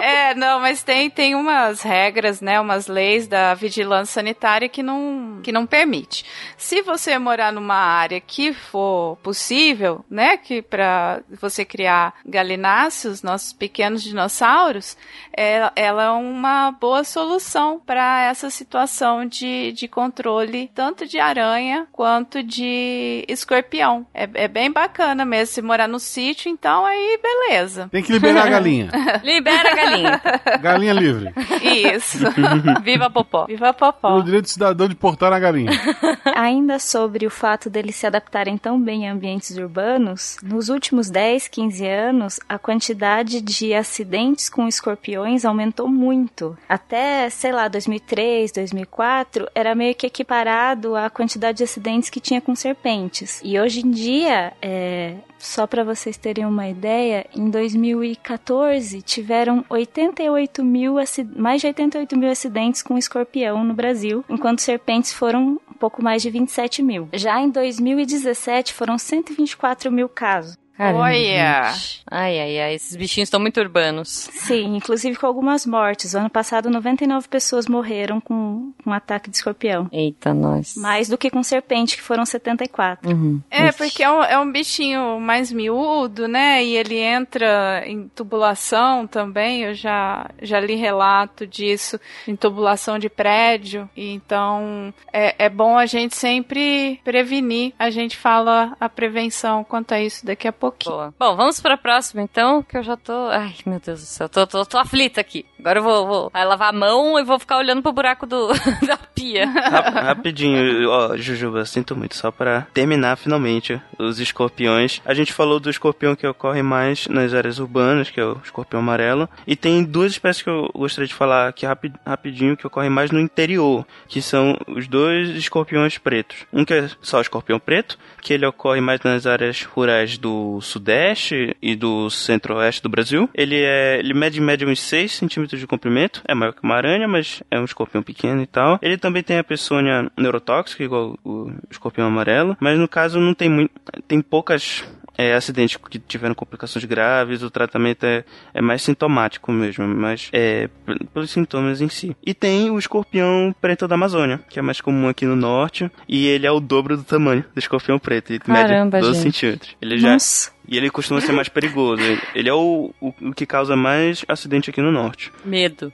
é, não, mas tem, tem umas regras, né? Umas leis da vigilância sanitária que não, que não permite. Se você morar numa área que for possível, né? Que para você criar galináceos, nossos pequenos dinossauros, é, ela é uma boa solução para essa situação de, de controle tanto de aranha quanto de escorpião. É, é bem bacana mesmo se morar no sítio, então aí beleza. Tem que liberar a galinha. [LAUGHS] Libera a galinha. Galinha livre. Isso. [LAUGHS] Viva a Popó. Viva a Popó. O direito cidadão de portar a galinha. [LAUGHS] Ainda sobre o fato deles se adaptarem tão bem a ambientes urbanos, nos últimos 10, 15 anos, a quantidade de acidentes com escorpiões aumentou muito. Até, sei lá, 2003, 2004, era meio que equiparado à quantidade de acidentes que tinha com serpentes. E hoje em dia, é, Só para vocês terem uma ideia, em 2014 tiveram 88 mil, mais de 88 mil acidentes com escorpião no Brasil, enquanto serpentes foram um pouco mais de 27 mil. Já em 2017 foram 124 mil casos. Caramba, Olha! Ai, ai, ai, esses bichinhos estão muito urbanos. Sim, inclusive com algumas mortes. O ano passado, 99 pessoas morreram com um ataque de escorpião. Eita, nós. Mais do que com serpente, que foram 74. Uhum. É, porque é um, é um bichinho mais miúdo, né? E ele entra em tubulação também. Eu já, já li relato disso, em tubulação de prédio. Então, é, é bom a gente sempre prevenir. A gente fala a prevenção quanto a isso daqui a pouco pouquinho. Boa. Bom, vamos pra próxima então, que eu já tô. Ai, meu Deus do céu, tô, tô, tô aflita aqui. Agora eu vou, vou lavar a mão e vou ficar olhando pro buraco do, [LAUGHS] da pia. Rapidinho, ó, Jujuba, sinto muito, só pra terminar finalmente os escorpiões. A gente falou do escorpião que ocorre mais nas áreas urbanas, que é o escorpião amarelo. E tem duas espécies que eu gostaria de falar aqui rapidinho, que ocorrem mais no interior, que são os dois escorpiões pretos. Um que é só o escorpião preto, que ele ocorre mais nas áreas rurais do sudeste e do centro-oeste do Brasil. Ele é, ele mede em média uns 6 centímetros de comprimento, é maior que uma aranha, mas é um escorpião pequeno e tal. Ele também tem a peçonha neurotóxica, igual o escorpião amarelo, mas no caso não tem muito, tem poucas é, acidentes que tiveram complicações graves, o tratamento é, é mais sintomático mesmo, mas é pelos sintomas em si. E tem o escorpião preto da Amazônia, que é mais comum aqui no norte, e ele é o dobro do tamanho do escorpião preto, ele Caramba, mede 12 gente. centímetros. Ele já, Nossa. E ele costuma ser mais perigoso. Ele é o, o, o, que causa mais acidente aqui no norte. Medo.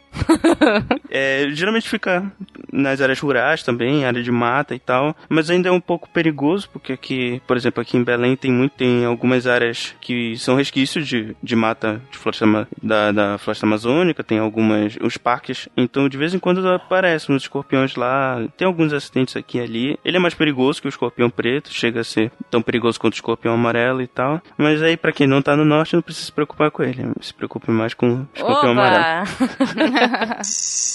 [LAUGHS] é, geralmente fica nas áreas rurais também, área de mata e tal. Mas ainda é um pouco perigoso, porque aqui, por exemplo, aqui em Belém tem muito, tem algumas áreas que são resquícios de, de mata de floresta, da, da floresta amazônica, tem algumas, os parques. Então, de vez em quando aparecem uns escorpiões lá. Tem alguns acidentes aqui e ali. Ele é mais perigoso que o escorpião preto, chega a ser tão perigoso quanto o escorpião amarelo e tal. Mas aí, para quem não tá no norte, não precisa se preocupar com ele. Se preocupe mais com o escorpião Oba! amarelo. [LAUGHS]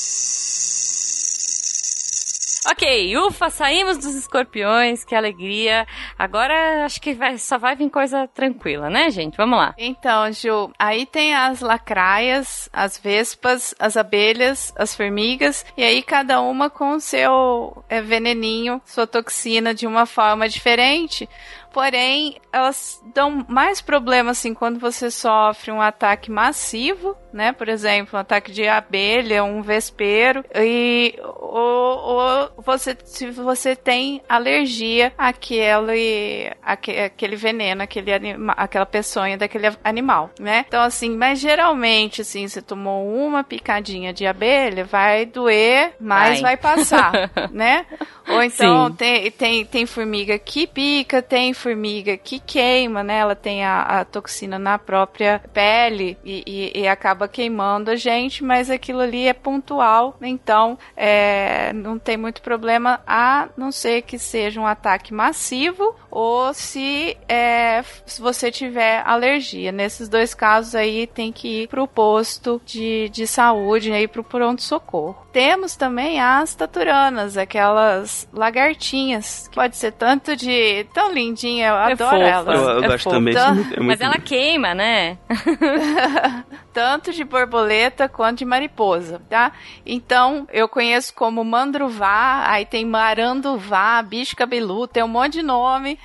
Ok, ufa, saímos dos escorpiões, que alegria. Agora acho que vai, só vai vir coisa tranquila, né, gente? Vamos lá. Então, Ju, aí tem as lacraias, as vespas, as abelhas, as formigas, e aí cada uma com o seu é, veneninho, sua toxina de uma forma diferente. Porém, elas dão mais problema assim quando você sofre um ataque massivo, né? Por exemplo, um ataque de abelha, um vespeiro, e ou, ou você se você tem alergia àquele, àquele veneno, aquele anima, aquela peçonha daquele animal, né? Então assim, mas geralmente assim, você tomou uma picadinha de abelha, vai doer, mas vai, vai passar, [LAUGHS] né? Ou então tem, tem, tem formiga que pica, tem formiga que queima, né? Ela tem a, a toxina na própria pele e, e, e, acaba queimando a gente, mas aquilo ali é pontual, então é, não tem muito problema a não ser que seja um ataque massivo ou se, é, se você tiver alergia. Nesses dois casos aí tem que ir pro posto de, de saúde, aí pro pronto-socorro. Temos também as taturanas, aquelas lagartinhas, que pode ser tanto de tão lindinha, eu é adoro elas. Eu, eu é gosto também. É Mas ela queima, né? [LAUGHS] tanto de borboleta quanto de mariposa, tá? Então, eu conheço como mandruvá, aí tem maranduvá, bicho cabeludo, tem um monte de nome.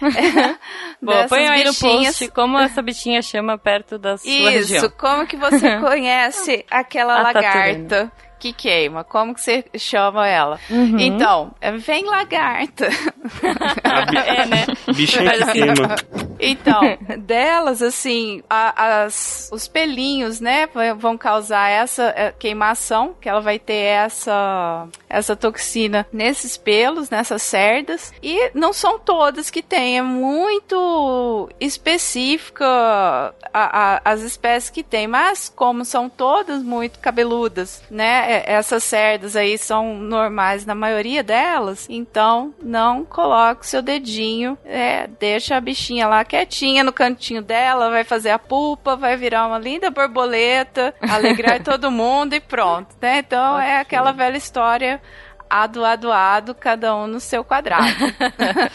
Bom, põe aí no post como essa bichinha chama perto da sua Isso, região. Isso, como que você [LAUGHS] conhece aquela A lagarta? Que queima. Como que você chama ela? Uhum. Então, vem lagarta. [LAUGHS] é, né? Bicho que queima. Então, [LAUGHS] delas, assim, a, as, os pelinhos, né, vão causar essa é, queimação, que ela vai ter essa, essa toxina nesses pelos, nessas cerdas. E não são todas que têm, é muito específica a, a, as espécies que tem, mas como são todas muito cabeludas, né, essas cerdas aí são normais na maioria delas, então não coloque seu dedinho, é, deixa a bichinha lá quietinha no cantinho dela, vai fazer a pulpa, vai virar uma linda borboleta, alegrar [LAUGHS] todo mundo e pronto, né? Então é aquela velha história ado, ado, ado, cada um no seu quadrado.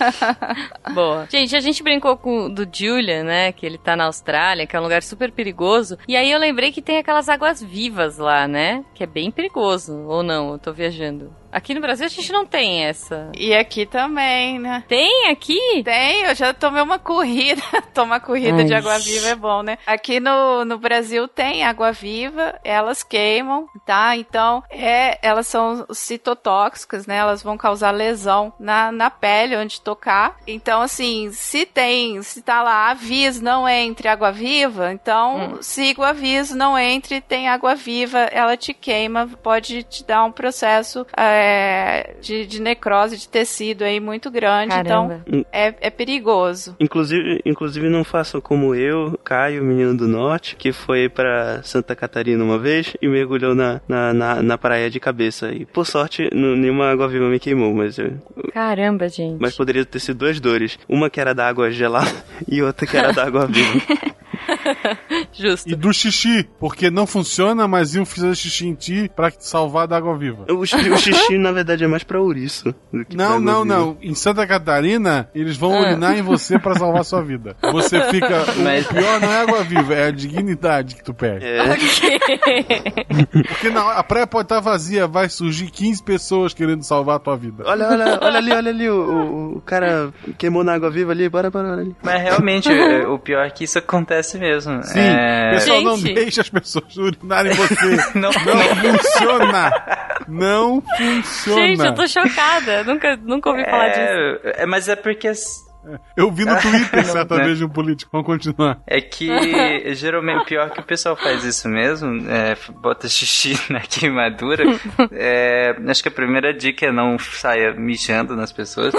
[LAUGHS] Boa. Gente, a gente brincou com do Julian, né? Que ele tá na Austrália, que é um lugar super perigoso. E aí eu lembrei que tem aquelas águas vivas lá, né? Que é bem perigoso. Ou não? Eu tô viajando. Aqui no Brasil a gente não tem essa. E aqui também, né? Tem aqui? Tem, eu já tomei uma corrida. [LAUGHS] Tomar corrida Ai. de água viva é bom, né? Aqui no, no Brasil tem água viva, elas queimam, tá? Então, é, elas são citotóxicas, né? Elas vão causar lesão na, na pele onde tocar. Então, assim, se tem, se tá lá aviso não entre água viva, então hum. siga o aviso, não entre, tem água viva, ela te queima, pode te dar um processo. É, é, de, de, necrose de tecido aí muito grande. Caramba. Então é, é perigoso. Inclusive, inclusive não façam como eu, Caio, menino do norte, que foi para Santa Catarina uma vez e mergulhou na, na, na, na praia de cabeça. E por sorte, nenhuma água viva me queimou, mas eu, Caramba, gente. Mas poderia ter sido duas dores. Uma que era da água gelada [LAUGHS] e outra que era da água viva. [LAUGHS] [LAUGHS] Justo. E do xixi, porque não funciona, mas iam fazer xixi em ti pra salvar da água viva. O, o xixi, na verdade, é mais pra ouriço. não, não, viva. não. Em Santa Catarina, eles vão ah. urinar em você pra salvar sua vida. Você fica. Mas... O pior não é água viva, é a dignidade que tu perde. É. [LAUGHS] porque não, a praia pode estar vazia, vai surgir 15 pessoas querendo salvar a tua vida. Olha, olha, olha ali, olha ali, o, o cara queimou na água viva ali, bora, bora, bora ali. Mas realmente, o pior é que isso acontece mesmo. Sim, é... pessoal, Gente. não deixe as pessoas [LAUGHS] urinarem em você. [LAUGHS] não, não funciona. Não funciona. Gente, eu tô chocada. Nunca, nunca ouvi falar disso. É, mas é porque [LAUGHS] eu vi no Twitter certa vez de um político. Vamos continuar. É que [LAUGHS] geralmente o pior é que o pessoal faz isso mesmo, é, bota xixi [LAUGHS] na queimadura. É, acho que a primeira dica é não saia mijando nas pessoas.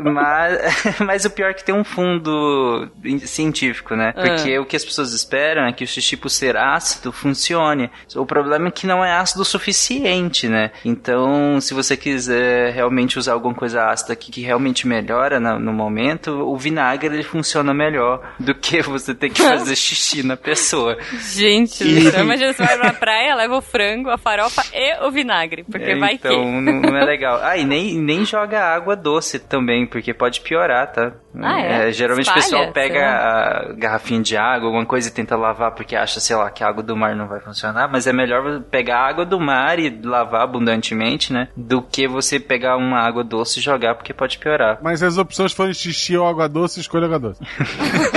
Mas, mas o pior é que tem um fundo científico, né? Porque ah. o que as pessoas esperam é que o xixi, por ser ácido, funcione. O problema é que não é ácido o suficiente, né? Então, se você quiser realmente usar alguma coisa ácida que, que realmente melhora no, no momento, momento, o vinagre ele funciona melhor do que você ter que fazer [LAUGHS] xixi na pessoa. Gente, e... imagina você vai pra praia, leva o frango, a farofa e o vinagre, porque é, vai então, que... Então, não é legal. Ah, e nem, nem joga água doce também, porque pode piorar, tá? Ah, é? é geralmente Espalha, o pessoal pega a garrafinha de água, alguma coisa e tenta lavar porque acha, sei lá, que a água do mar não vai funcionar, mas é melhor pegar a água do mar e lavar abundantemente, né? Do que você pegar uma água doce e jogar, porque pode piorar. Mas as opções forem xixi ou água doce, escolha água doce.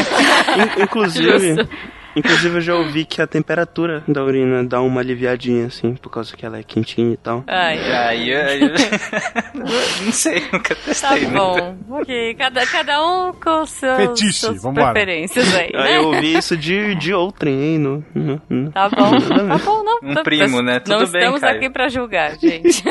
[LAUGHS] Inclusive, Inclusive eu já ouvi que a temperatura da urina dá uma aliviadinha, assim, por causa que ela é quentinha e tal. Ai, ai, ai. [LAUGHS] não sei, nunca testei. Tá bom, ok. Cada, cada um com seus, Fetiche, suas vambora. preferências aí, né? Aí eu ouvi isso de, de outrem, não, não, não. Tá bom, tá bom, não. Um primo, né? Tudo não bem, estamos Caio. aqui pra julgar, gente.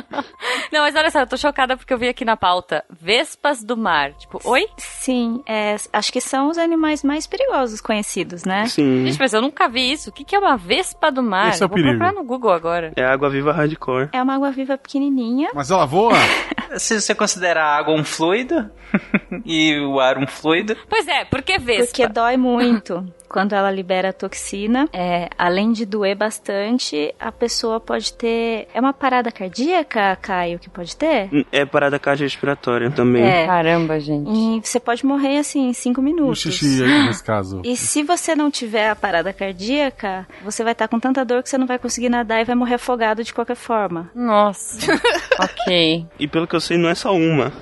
[LAUGHS] não, mas olha só, eu tô chocada porque eu vi aqui na pauta Vespas do mar. Tipo, oi? Sim, é, acho que são os animais mais perigosos conhecidos, né? Sim. Gente, mas eu nunca vi isso. O que, que é uma vespa do mar? Esse é o Vou perigo. procurar no Google agora. É água viva hardcore. É uma água viva pequenininha. Mas ela voa? [LAUGHS] Se você considera a água um fluido [LAUGHS] e o ar um fluido. Pois é, por que vespa? Porque dói muito quando ela libera a toxina, é, além de doer bastante, a pessoa pode ter. É uma parada cardíaca, Caio, que pode ter? É parada cardiorrespiratória também. É. Caramba, gente. E você pode morrer assim em cinco minutos. O xixi aí, [GASPS] nesse caso. E se você não tiver a parada cardíaca, você vai estar com tanta dor que você não vai conseguir nadar e vai morrer afogado de qualquer forma. Nossa. [LAUGHS] ok. E pelo que eu sei, não é só uma.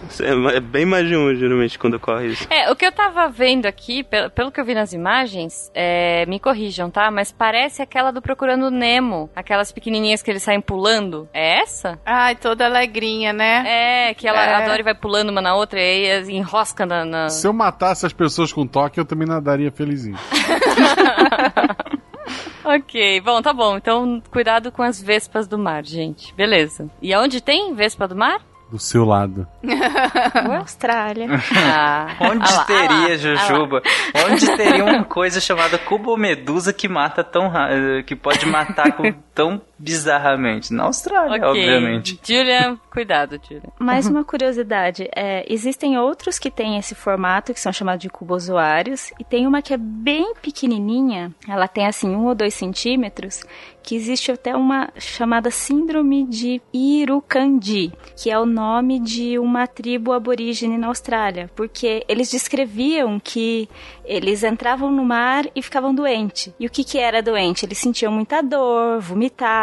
É bem mais de uma, geralmente, quando ocorre isso. É, o que eu tava vendo aqui, pelo que eu vi nas imagens, é, me corrijam, tá? Mas parece aquela do Procurando Nemo. Aquelas pequenininhas que eles saem pulando. É essa? Ai, toda alegrinha, né? É, que ela, é. a Dory vai pulando uma na outra e aí enrosca na, na... Se eu matasse as pessoas com toque, eu também nadaria felizinho. [LAUGHS] ok, bom, tá bom. Então, cuidado com as vespas do mar, gente. Beleza. E aonde tem vespa do mar? Do seu lado. [LAUGHS] Austrália. Ah, Onde ah lá, teria, ah Jujuba? Ah onde teria [LAUGHS] uma coisa chamada cubomedusa que mata tão que pode matar com [LAUGHS] tão bizarramente? Na Austrália, okay. obviamente. Julia, cuidado, Julia. [LAUGHS] Mais uma curiosidade, é, existem outros que têm esse formato, que são chamados de cubozoários, e tem uma que é bem pequenininha, ela tem assim um ou dois centímetros, que existe até uma chamada Síndrome de Irukandi, que é o nome de uma tribo aborígene na Austrália, porque eles descreviam que eles entravam no mar e ficavam doentes. E o que que era doente? Eles sentiam muita dor,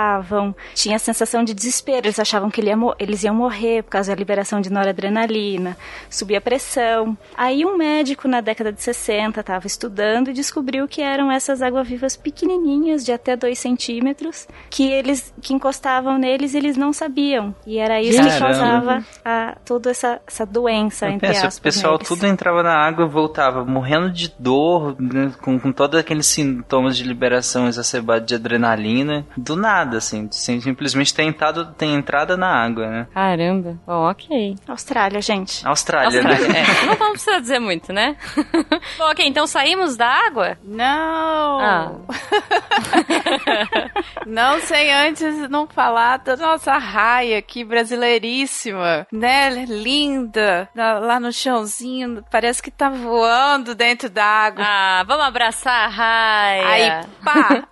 vomitavam, tinha a sensação de desespero, eles achavam que eles iam morrer por causa da liberação de noradrenalina, subia a pressão. Aí um médico na década de 60 estava estudando e descobriu que eram essas água-vivas pequenininhas, de até 2 centímetros, que eles que encostavam neles eles não sabiam. E era isso Caramba. que causava a, toda essa, essa doença, Eu entre penso, aspas. O pessoal neles. tudo entrava na água e voltava morrendo de dor, né, com, com todos aqueles sintomas de liberação exacerbada de adrenalina, do nada, assim, simplesmente ter entrado, ter entrada na água, né? Caramba, bom, ok. Austrália, gente. Austrália, Austrália né? É. [LAUGHS] Não vamos precisar dizer muito, né? [LAUGHS] bom, ok, então saímos da água? Não! Ah. [LAUGHS] não sem antes não falar da nossa raia aqui, brasileiríssima, né? Linda, lá no chãozinho, parece que tá voando dentro da água. Ah, vamos abraçar a raia. Aí, pá,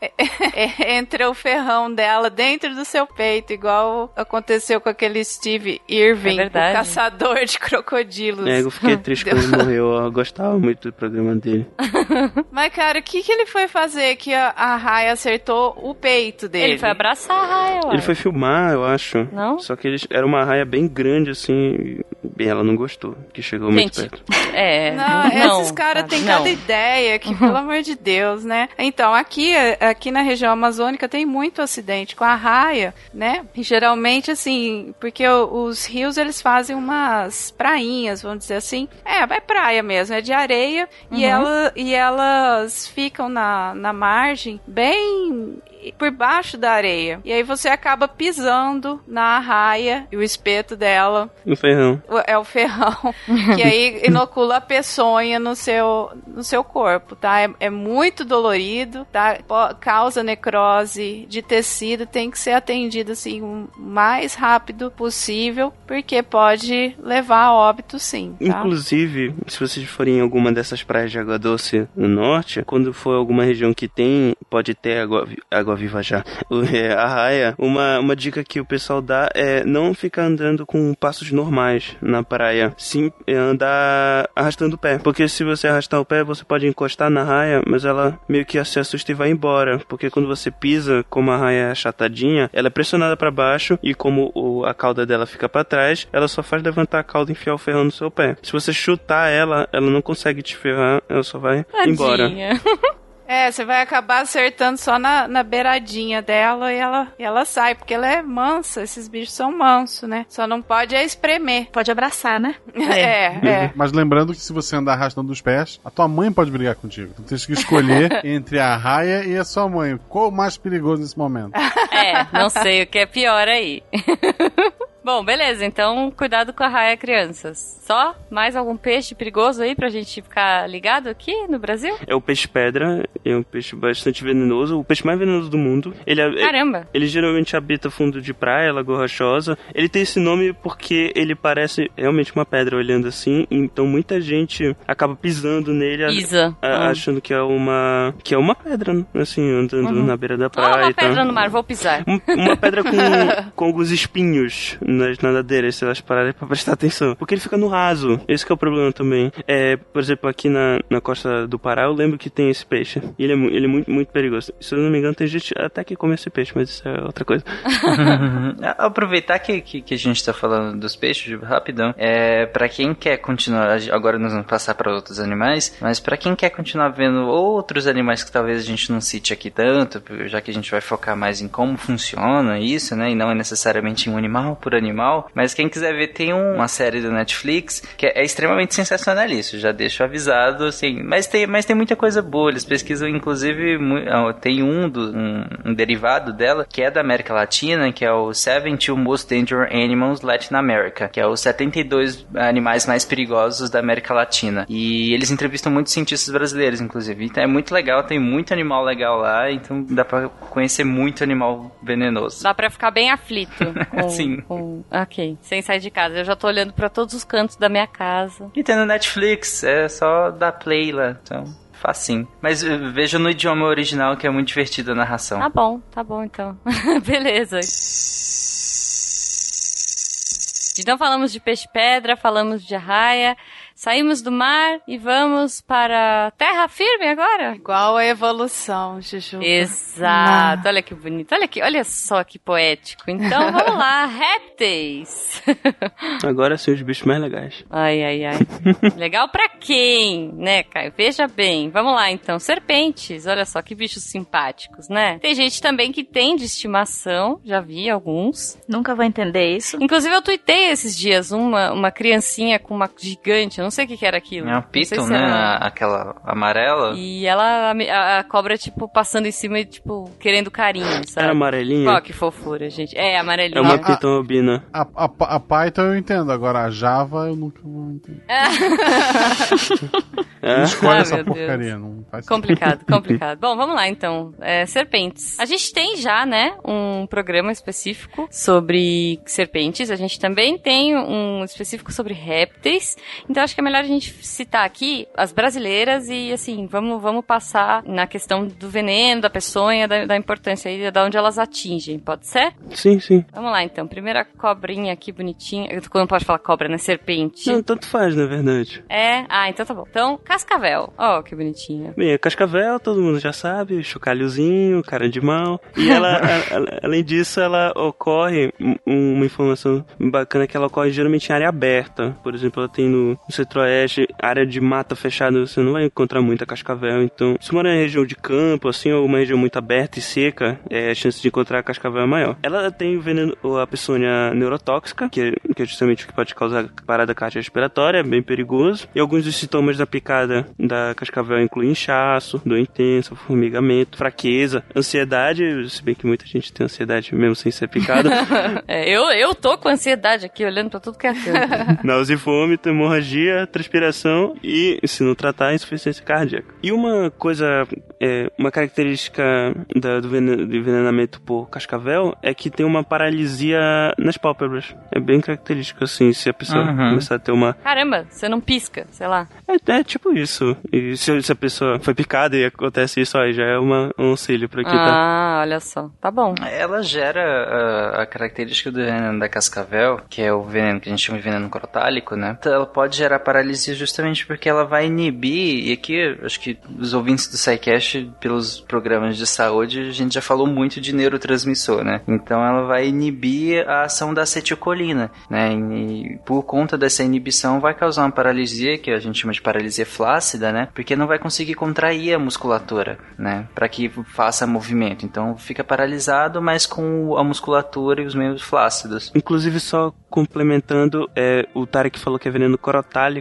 entra o ferrão dela dentro do seu peito, igual aconteceu com aquele Steve Irving, é o caçador de crocodilos. É, eu fiquei [LAUGHS] triste quando ele morreu, eu gostava muito do programa dele. [LAUGHS] Mas, cara, o que, que ele foi fazer que a, a raia acertou o peito dele? Ele foi abraçar a raia, Ele foi filmar, eu acho. Não? Só que ele, era uma raia bem grande, assim, e ela não gostou, que chegou Gente, muito perto. [LAUGHS] É, não, não esses caras têm cada ideia que, pelo amor de Deus, né? Então, aqui, aqui na região amazônica tem muito acidente com a raia, né? E geralmente, assim, porque os rios, eles fazem umas prainhas, vamos dizer assim. É, é praia mesmo, é de areia. Uhum. E, ela, e elas ficam na, na margem bem por baixo da areia. E aí você acaba pisando na raia e o espeto dela. O ferrão. É o ferrão. [LAUGHS] que aí inocula a peçonha no seu, no seu corpo, tá? É, é muito dolorido, tá? Causa necrose de tecido, tem que ser atendido assim o mais rápido possível, porque pode levar a óbito sim. Tá? Inclusive, se vocês forem em alguma dessas praias de água doce no norte, quando for alguma região que tem, pode ter água, água viva já. [LAUGHS] É, a raia, uma, uma dica que o pessoal dá é não ficar andando com passos normais na praia. Sim, é andar arrastando o pé. Porque se você arrastar o pé, você pode encostar na raia, mas ela meio que se assusta e vai embora. Porque quando você pisa, como a raia é achatadinha, ela é pressionada para baixo e como o, a cauda dela fica para trás, ela só faz levantar a cauda e enfiar o ferrão no seu pé. Se você chutar ela, ela não consegue te ferrar, ela só vai Tadinha. embora. [LAUGHS] É, você vai acabar acertando só na, na beiradinha dela e ela, e ela sai, porque ela é mansa, esses bichos são mansos, né? Só não pode é espremer. Pode abraçar, né? [LAUGHS] É, é. é. Mas lembrando que se você andar arrastando os pés, a tua mãe pode brigar contigo. Então tem que escolher [LAUGHS] entre a raia e a sua mãe. Qual o mais perigoso nesse momento? É, não sei o que é pior aí. [LAUGHS] Bom, beleza. Então, cuidado com a raia, crianças. Só? Mais algum peixe perigoso aí pra gente ficar ligado aqui no Brasil? É o peixe-pedra. É um peixe bastante venenoso. O peixe mais venenoso do mundo. Ele, é, Caramba! Ele geralmente habita fundo de praia, lagoa rochosa. Ele tem esse nome porque ele parece realmente uma pedra olhando assim. Então, muita gente acaba pisando nele. Pisa. A, a. Achando que é uma... Que é uma pedra, assim, andando uhum. na beira da praia. Oh, uma pedra no mar, vou pisar. Um, uma pedra com, [LAUGHS] com alguns espinhos nas nadadeiras, se elas pararem pra prestar atenção. Porque ele fica no raso. Esse é o problema também. É, por exemplo, aqui na, na costa do Pará, eu lembro que tem esse peixe. E ele é, ele é muito, muito perigoso. Se eu não me engano, tem gente até que come esse peixe, mas isso é outra coisa. [LAUGHS] Aproveitar que, que, que, a gente tá falando dos peixes, rapidão. É, para quem quer continuar, agora nós vamos passar para outros animais, mas para quem quer continuar vendo outros animais que talvez a gente não cite aqui tanto, já que a gente vai focar mais em como funciona isso, né? E não é necessariamente um animal por animal animal, mas quem quiser ver, tem uma série do Netflix que é, é extremamente sensacionalista, já deixo avisado, assim, mas tem, mas tem muita coisa boa, eles pesquisam, inclusive, ah, tem um, do, um, um derivado dela, que é da América Latina, que é o 72 Most Dangerous Animals Latin America, que é os 72 animais mais perigosos da América Latina. E eles entrevistam muitos cientistas brasileiros, inclusive. Então é muito legal, tem muito animal legal lá, então dá pra conhecer muito animal venenoso. Dá pra ficar bem aflito. [LAUGHS] Com, Sim. Com... Ok, sem sair de casa. Eu já tô olhando para todos os cantos da minha casa. E tem no Netflix, é só dar play lá, então facinho. Mas eh, veja no idioma original que é muito divertida a narração. Tá bom, tá bom então. [LAUGHS] Beleza. Então falamos de peixe-pedra, falamos de arraia, Saímos do mar e vamos para terra firme agora? Igual a evolução, Juju. Exato. Ah. Olha que bonito. Olha aqui, olha só que poético. Então [LAUGHS] vamos lá, répteis. [LAUGHS] Agora sim os bichos mais legais. Ai, ai, ai. [LAUGHS] Legal para quem, né, Caio? Veja bem. Vamos lá então. Serpentes. Olha só que bichos simpáticos, né? Tem gente também que tem de estimação. Já vi alguns. Nunca vai entender isso. Inclusive eu tuitei esses dias uma, uma criancinha com uma gigante não sei o que, que era aquilo. É um piton, se né? Era... Aquela amarela. E ela, a, a, cobra, tipo, passando em cima e, tipo, querendo carinho, sabe? Era amarelinha? Ó, que fofura, gente. É, amarelinha. É uma piton albina. A, a, a, Python eu entendo, agora a Java eu nunca vou entender. É. Escolhe ah, essa porcaria, Deus. não faz Complicado, complicado. Bom, vamos lá, então. É, serpentes. A gente tem já, né, um programa específico sobre serpentes. A gente também tem um específico sobre répteis. Então, acho que é melhor a gente citar aqui as brasileiras e, assim, vamos, vamos passar na questão do veneno, da peçonha, da, da importância aí, da onde elas atingem. Pode ser? Sim, sim. Vamos lá, então. Primeira cobrinha aqui, bonitinha. Não pode falar cobra, né? Serpente. Não, tanto faz, na verdade. É? Ah, então tá bom. Então, cascavel. Ó, oh, que bonitinha. Bem, a cascavel, todo mundo já sabe, chocalhozinho, cara de mal. E ela, [LAUGHS] além disso, ela ocorre, uma informação bacana é que ela ocorre geralmente em área aberta. Por exemplo, ela tem no, no centro-oeste, área de mata fechada, você não vai encontrar muita cascavel. Então, se mora em região de campo, assim, ou uma região muito aberta e seca, é, a chance de encontrar cascavel é maior. Ela tem veneno, a peçonha neurotóxica, que, é, que é justamente o que pode causar parada cardiorrespiratória, é bem perigoso. E alguns dos sintomas da picada da cascavel incluem inchaço, dor intensa, formigamento, fraqueza, ansiedade, se bem que muita gente tem ansiedade mesmo sem ser picada. [LAUGHS] é, eu, eu tô com ansiedade aqui, olhando pra tudo que é canto. [LAUGHS] Náusea e vômito, hemorragia transpiração e, se não tratar, insuficiência cardíaca. E uma coisa, é, uma característica da, do, envenenamento por cascavel é que tem uma paralisia nas pálpebras. É bem característico, assim, se a pessoa uhum. começar a ter uma... Caramba, você não pisca, sei lá. É, é tipo isso. E se, se, a pessoa foi picada e acontece isso, aí já é uma, um auxílio pra quitar. Ah, olha só. Tá bom. Ela gera a, a característica do veneno da cascavel, que é o veneno que a gente chama de veneno crotálico, né? Então, ela pode gerar paralisia justamente porque ela vai inibir, e aqui acho que os ouvintes do SciCast, pelos programas de saúde, a gente já falou muito de neurotransmissor, né? Então ela vai inibir a ação da acetilcolina, né? E por conta dessa inibição vai causar uma paralisia, que a gente chama de paralisia flácida, né? Porque não vai conseguir contrair a musculatura, né? Para que faça movimento. Então fica paralisado, mas com a musculatura e os membros flácidos. Inclusive, só complementando, é, o Tarek falou que é veneno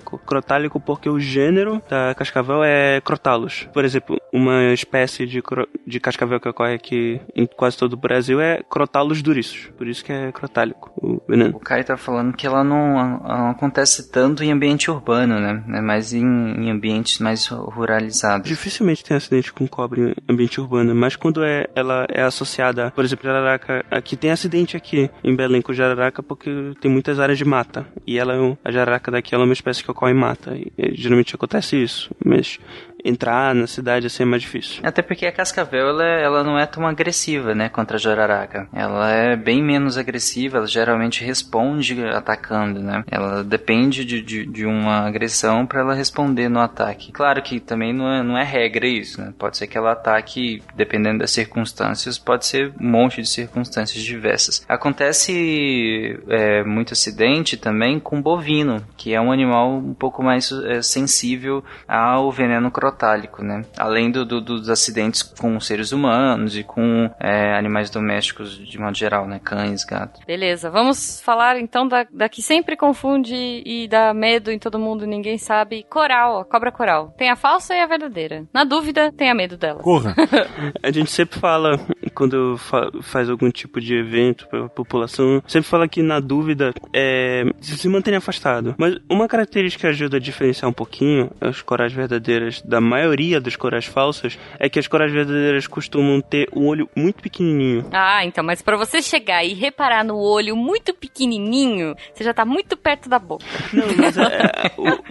crotálico. Crotálico porque o gênero da cascavel é Crotalus. Por exemplo, uma espécie de, de cascavel que ocorre aqui em quase todo o Brasil é Crotalus duriçus. Por isso que é crotálico o veneno. O Kai tá falando que ela não, ela não acontece tanto em ambiente urbano, né? É mais em, em, ambientes mais ruralizados. Dificilmente tem acidente com cobre em ambiente urbano, mas quando é, ela é associada, por exemplo, jararaca, aqui tem acidente aqui em Belém com jararaca porque tem muitas áreas de mata. E ela, é a jararaca daqui ela é uma espécie que ocorre em mata. E geralmente acontece isso. Mas entrar na cidade assim é mais difícil. Até porque a cascavel ela, ela não é tão agressiva, né, contra a jararaca. Ela é bem menos agressiva, ela geralmente responde atacando, né? Ela depende de, de, de uma agressão para ela responder no ataque. Claro que também não é, não é regra isso, né? Pode ser que ela ataque, dependendo das circunstâncias, pode ser um monte de circunstâncias diversas. Acontece é, muito acidente também com bovino, que é um animal um pouco mais é, sensível ao veneno crotálico crotálico, né? Além do, do, dos acidentes com seres humanos e com é, animais domésticos de modo geral, né? Cães, gatos. Beleza, vamos falar então da, da que sempre confunde e dá medo em todo mundo, ninguém sabe. Coral, a cobra coral. Tem a falsa e a verdadeira. Na dúvida, tenha medo dela. Corra! [LAUGHS] a gente sempre fala, quando fa faz algum tipo de evento pra população, sempre fala que na dúvida é, se mantenha afastado. Mas uma característica que ajuda a diferenciar um pouquinho as corais verdadeiras da maioria das corais falsas é que as corais verdadeiras costumam ter um olho muito pequenininho. Ah, então, mas para você chegar e reparar no olho muito pequenininho, você já tá muito perto da boca. Não, mas é,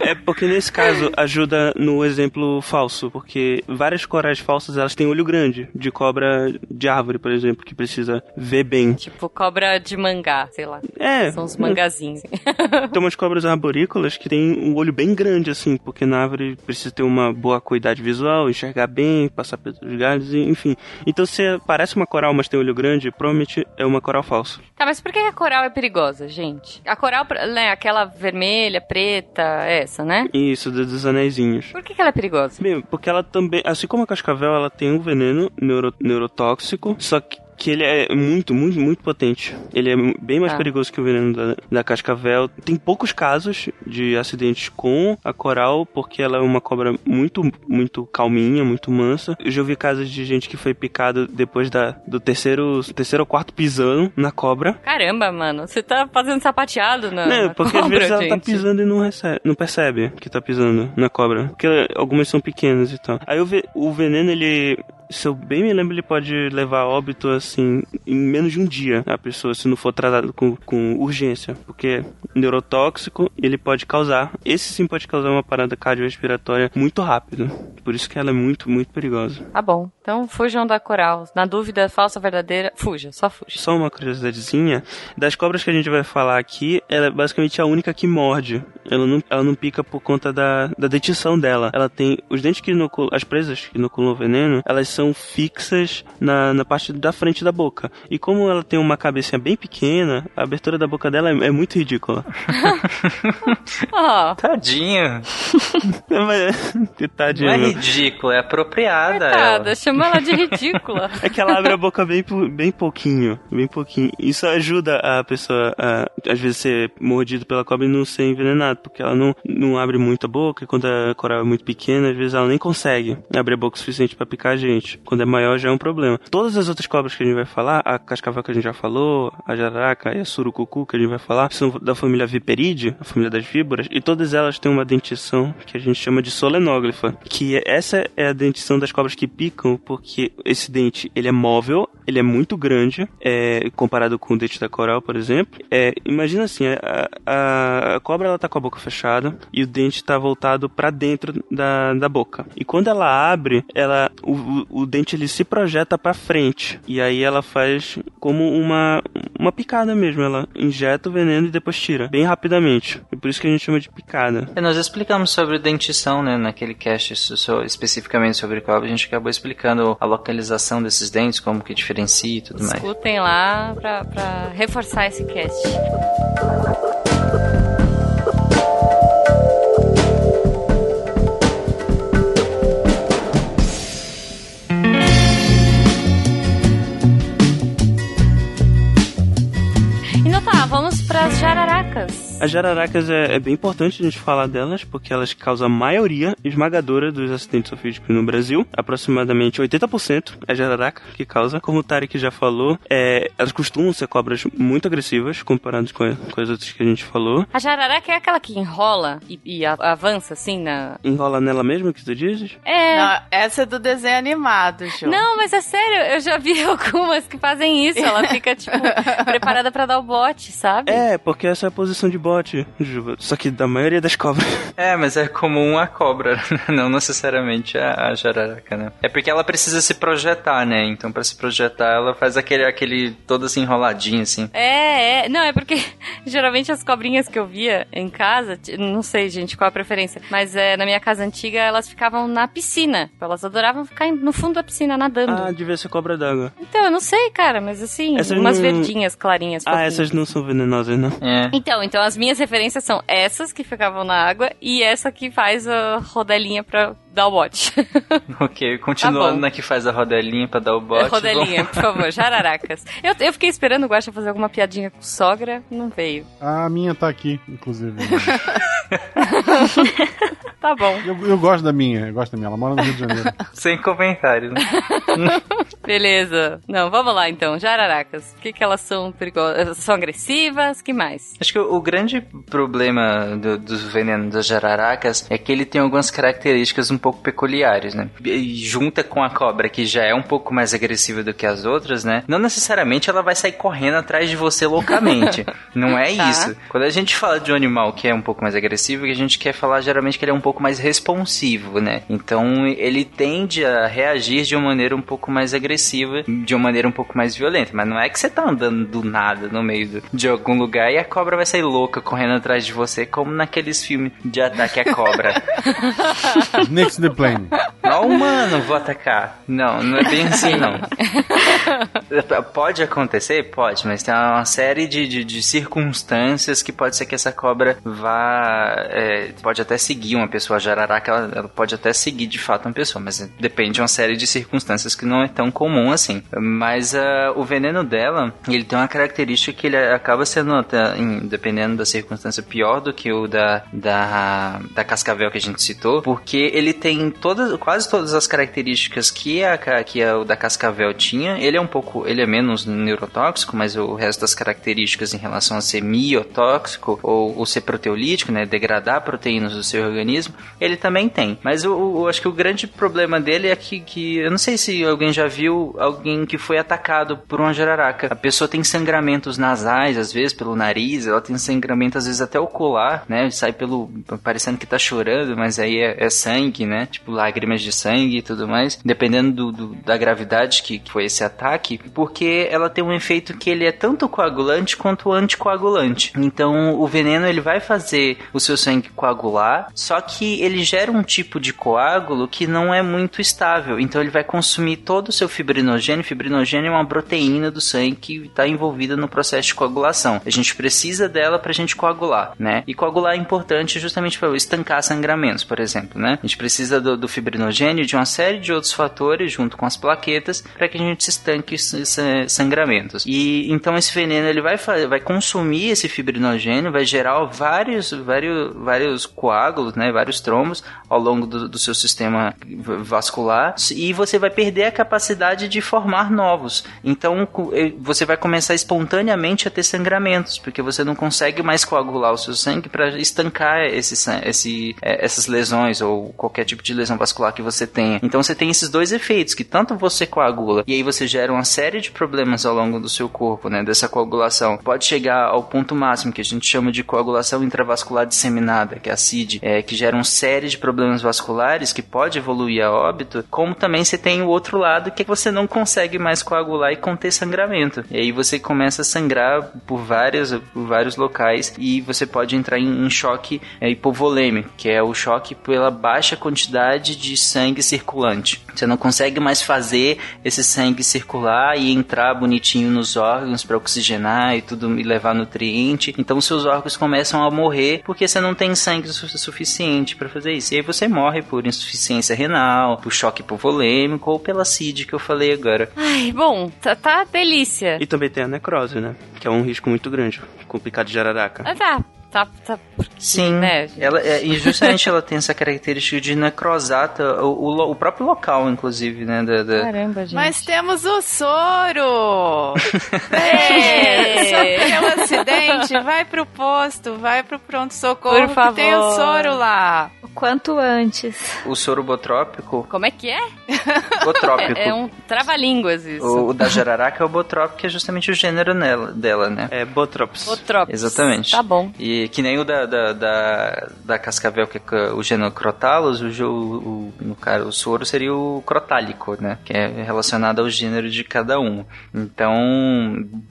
é, é porque nesse caso ajuda no exemplo falso, porque várias corais falsas elas têm olho grande, de cobra de árvore, por exemplo, que precisa ver bem. Tipo cobra de mangá, sei lá. É. São os mangazinhos. [LAUGHS] Tem umas cobras arborícolas que têm um olho bem grande, assim, porque na árvore precisa ter uma boa acuidade visual, enxergar bem, passar pelos galhos, enfim. Então se parece uma coral, mas tem olho grande, provavelmente é uma coral falsa. Tá, mas por que a coral é perigosa, gente? A coral, né, aquela vermelha, preta, essa, né? Isso, dos anéisinhos. Por que, que ela é perigosa? Bem, porque ela também, assim como a cascavel, ela tem um veneno neuro, neurotóxico, só que que ele é muito, muito, muito potente. Ele é bem mais ah. perigoso que o veneno da, da, cascavel. Tem poucos casos de acidentes com a coral, porque ela é uma cobra muito, muito calminha, muito mansa. Eu já ouvi casos de gente que foi picado depois da, do terceiro, terceiro ou quarto pisando na cobra. Caramba, mano, você tá fazendo sapateado na, não, na porque cobra, às vezes gente. ela tá pisando e não, recebe, não percebe que tá pisando na cobra. Porque algumas são pequenas e tal. Aí o, o veneno, ele se eu bem me lembro, ele pode levar a óbito, assim, em menos de um dia, a pessoa, se não for tratado com, com urgência. Porque neurotóxico, ele pode causar, esse sim pode causar uma parada cardiorrespiratória muito rápido. Por isso que ela é muito, muito perigosa. Tá bom. Então fujam da coral. Na dúvida, falsa ou verdadeira, fuja, só fuja. Só uma curiosidadezinha. Das cobras que a gente vai falar aqui, ela é basicamente a única que morde. Ela não, ela não pica por conta da, da dentição dela. Ela tem os dentes que inoculam, as presas que inoculam o veneno, elas são fixas na, na parte da frente da boca. E como ela tem uma cabecinha bem pequena, a abertura da boca dela é, é muito ridícula. [LAUGHS] oh. Tadinho. [LAUGHS] Tadinho. Não é ridículo, é apropriada. Coitada, ela. chama ela de [LAUGHS] ridícula. é que ela abre a boca bem, bem pouquinho. Bem pouquinho. Isso ajuda a pessoa a, às vezes, ser mordido pela cobra e não ser envenenado, porque ela não, não abre muito a boca, e quando a coral é muito pequena, às vezes ela nem consegue abrir a boca o suficiente para picar a gente. Quando é maior já é um problema. Todas as outras cobras que a gente vai falar, a cascavel que a gente já falou, a jararaca e a surucucu que a gente vai falar, são da família Viperide, a família das víboras, e todas elas têm uma dentição que a gente chama de solenóglifa, que essa é a dentição das cobras que picam, porque esse dente, ele é móvel, ele é muito grande, é, comparado com o dente da coral, por exemplo. É, imagina assim, a, a, a, cobra ela tá com a boca fechada e o dente está voltado para dentro da, da boca. E quando ela abre, ela o, o, dente ele se projeta para frente e aí ela faz como uma uma picada mesmo, ela injeta o veneno e depois tira, bem rapidamente. E por isso que a gente chama de picada. E nós explicamos sobre dentição, né, naquele cast especificamente sobre cobra, a gente acabou explicando a localização desses dentes, como que diferencia e tudo mais. Escutem lá pra, pra reforçar esse cast. Jararacas. As jararacas é, é, bem importante a gente falar delas, porque elas causam a maioria esmagadora dos acidentes ofídicos no Brasil. Aproximadamente 80% é jararaca que causa. Como o Tarek já falou, é, elas costumam ser cobras muito agressivas, comparadas com, com, as outras que a gente falou. A jararaca é aquela que enrola e, e avança assim na... Enrola nela mesmo, que tu dizes? É. Não, essa é do desenho animado, Ju. Não, mas é sério, eu já vi [LAUGHS] algumas que fazem isso. Ela fica, tipo, [LAUGHS] preparada para dar o bote, sabe? É, porque essa é a posição de bote. Só que da maioria das cobras. [LAUGHS] É, mas é comum a cobra, [LAUGHS] não necessariamente a, a jararaca, né? É porque ela precisa se projetar, né? Então, para se projetar, ela faz aquele, aquele todo assim enroladinho, assim. É, é. Não, é porque [LAUGHS] geralmente as cobrinhas que eu via em casa, não sei, gente, qual a preferência, mas é, na minha casa antiga elas ficavam na piscina. Elas adoravam ficar no fundo da piscina nadando. Ah, devia ser cobra d'água. Então, eu não sei, cara, mas assim, essas umas não... verdinhas clarinhas. Ah, essas não são venenosas, não? É. Então, Então, então as minhas referências são essas que ficavam na água e essa que faz a rodelinha pra dar o bote. [LAUGHS] ok, continuando tá na que faz a rodelinha pra dar o bote. [LAUGHS] rodelinha, por favor, jararacas. Eu, eu fiquei esperando o Guaxa fazer alguma piadinha com sogra, não veio. A minha tá aqui, inclusive. [LAUGHS] tá bom. Eu, eu, gosto da minha, eu gosto da minha, ela mora no Rio de Janeiro. Sem comentários. Né? Beleza. Não, vamos lá então. Jararacas. O que, que elas são perigosas? São agressivas? que mais? Acho que o, o grande problema do, dos venenos das jararacas é que ele tem algumas características um pouco peculiares, né? E junta com a cobra, que já é um pouco mais agressiva do que as outras, né? Não necessariamente ela vai sair correndo atrás de você loucamente. [LAUGHS] Não é tá. isso. Quando a gente fala de um animal que é um pouco mais agressivo, a gente quer falar geralmente que ele é um pouco mais responsivo, né? Então ele tende a reagir de uma maneira um pouco mais agressiva, de uma maneira um pouco mais violenta. Mas não é que você tá andando do nada no meio do, de algum lugar e a cobra vai sair louca correndo atrás de você, como naqueles filmes de ataque à cobra. [LAUGHS] [LAUGHS] The plane. Não, humano, vou atacar. Não, não é bem assim, não. [LAUGHS] pode acontecer? Pode, mas tem uma série de, de, de circunstâncias que pode ser que essa cobra vá. É, pode até seguir uma pessoa jararaca, ela, ela pode até seguir de fato uma pessoa, mas depende de uma série de circunstâncias que não é tão comum assim. Mas uh, o veneno dela, ele tem uma característica que ele acaba sendo, dependendo da circunstância, pior do que o da, da, da cascavel que a gente citou, porque ele tem todas, quase todas as características que a, que a, o da cascavel tinha. Ele é um pouco, ele é menos neurotóxico, mas o resto das características em relação a ser miotóxico ou, ou ser proteolítico, né, degradar proteínas do seu organismo, ele também tem. Mas eu, acho que o grande problema dele é que, que eu não sei se alguém já viu alguém que foi atacado por uma jararaca. A pessoa tem sangramentos nasais, às vezes pelo nariz, ela tem sangramento às vezes até ocular, né, sai pelo parecendo que tá chorando, mas aí é, é sangue, né, tipo lágrimas de sangue e tudo mais, dependendo do, do, da gravidade que, que foi esse ataque, porque ela tem um efeito que ele é tanto coagulante quanto anticoagulante. Então o veneno ele vai fazer o seu sangue coagular, só que ele gera um tipo de coágulo que não é muito estável. Então ele vai consumir todo o seu fibrinogênio. Fibrinogênio é uma proteína do sangue que está envolvida no processo de coagulação. A gente precisa dela para a gente coagular, né? E coagular é importante justamente para estancar sangramentos, por exemplo, né? A gente precisa do, do fibrinogênio de uma série de outros fatores junto com as plaquetas para que a gente estanque sangramentos. E então esse veneno ele vai vai consumir esse fibrinogênio, vai gerar vários vários vários coágulos, né, vários trombos ao longo do, do seu sistema vascular e você vai perder a capacidade de formar novos. Então você vai começar espontaneamente a ter sangramentos, porque você não consegue mais coagular o seu sangue para estancar esse, esse, é, essas lesões ou qualquer tipo de lesão vascular que você tenha. Então você tem esses dois efeitos, que tanto você coagula e aí você gera uma série de problemas ao longo do seu corpo, né, dessa coagulação. Pode chegar ao ponto máximo que a gente chama de coagulação intravascular disseminada, que é a CID, é, que gera uma série de problemas vasculares que pode evoluir a óbito, como também você tem o outro lado que você não consegue mais coagular e conter sangramento. E aí você começa a sangrar por várias por vários locais e você pode entrar em, em choque é, hipovolêmico, que é o choque pela baixa quantidade de sangue circulante. Você não consegue mais fazer esse sangue circular e entrar bonitinho nos órgãos para oxigenar e tudo e levar nutriente. Então seus órgãos começam a morrer porque você não tem sangue su suficiente para fazer isso. E aí você morre por insuficiência renal, por choque hipovolêmico ou pela CID que eu falei agora. Ai, bom, tá, tá delícia. E também tem a necrose, né? Que é um risco muito grande, complicado de jararaca. Ah, tá tá, tá Sim, né? ela, é, e justamente ela [LAUGHS] tem essa característica de necrosar o, o, o próprio local, inclusive, né? Da, da... Caramba, gente. Mas temos o soro! [LAUGHS] é, sofreu um acidente, vai pro posto, vai pro pronto-socorro que tem o soro lá. O quanto antes. O soro botrópico. Como é que é? [LAUGHS] Botrópico. É, é um trava-línguas isso. O, o, da jararaca é o botrópico, que é justamente o gênero nela, dela, né? É Botrops. Botrops. Exatamente. Tá bom. E que nem o da, da, da, da cascavel, que é o gênero Crotalus, o, o, no caso, o soro seria o crotálico, né? Que é relacionado ao gênero de cada um. Então,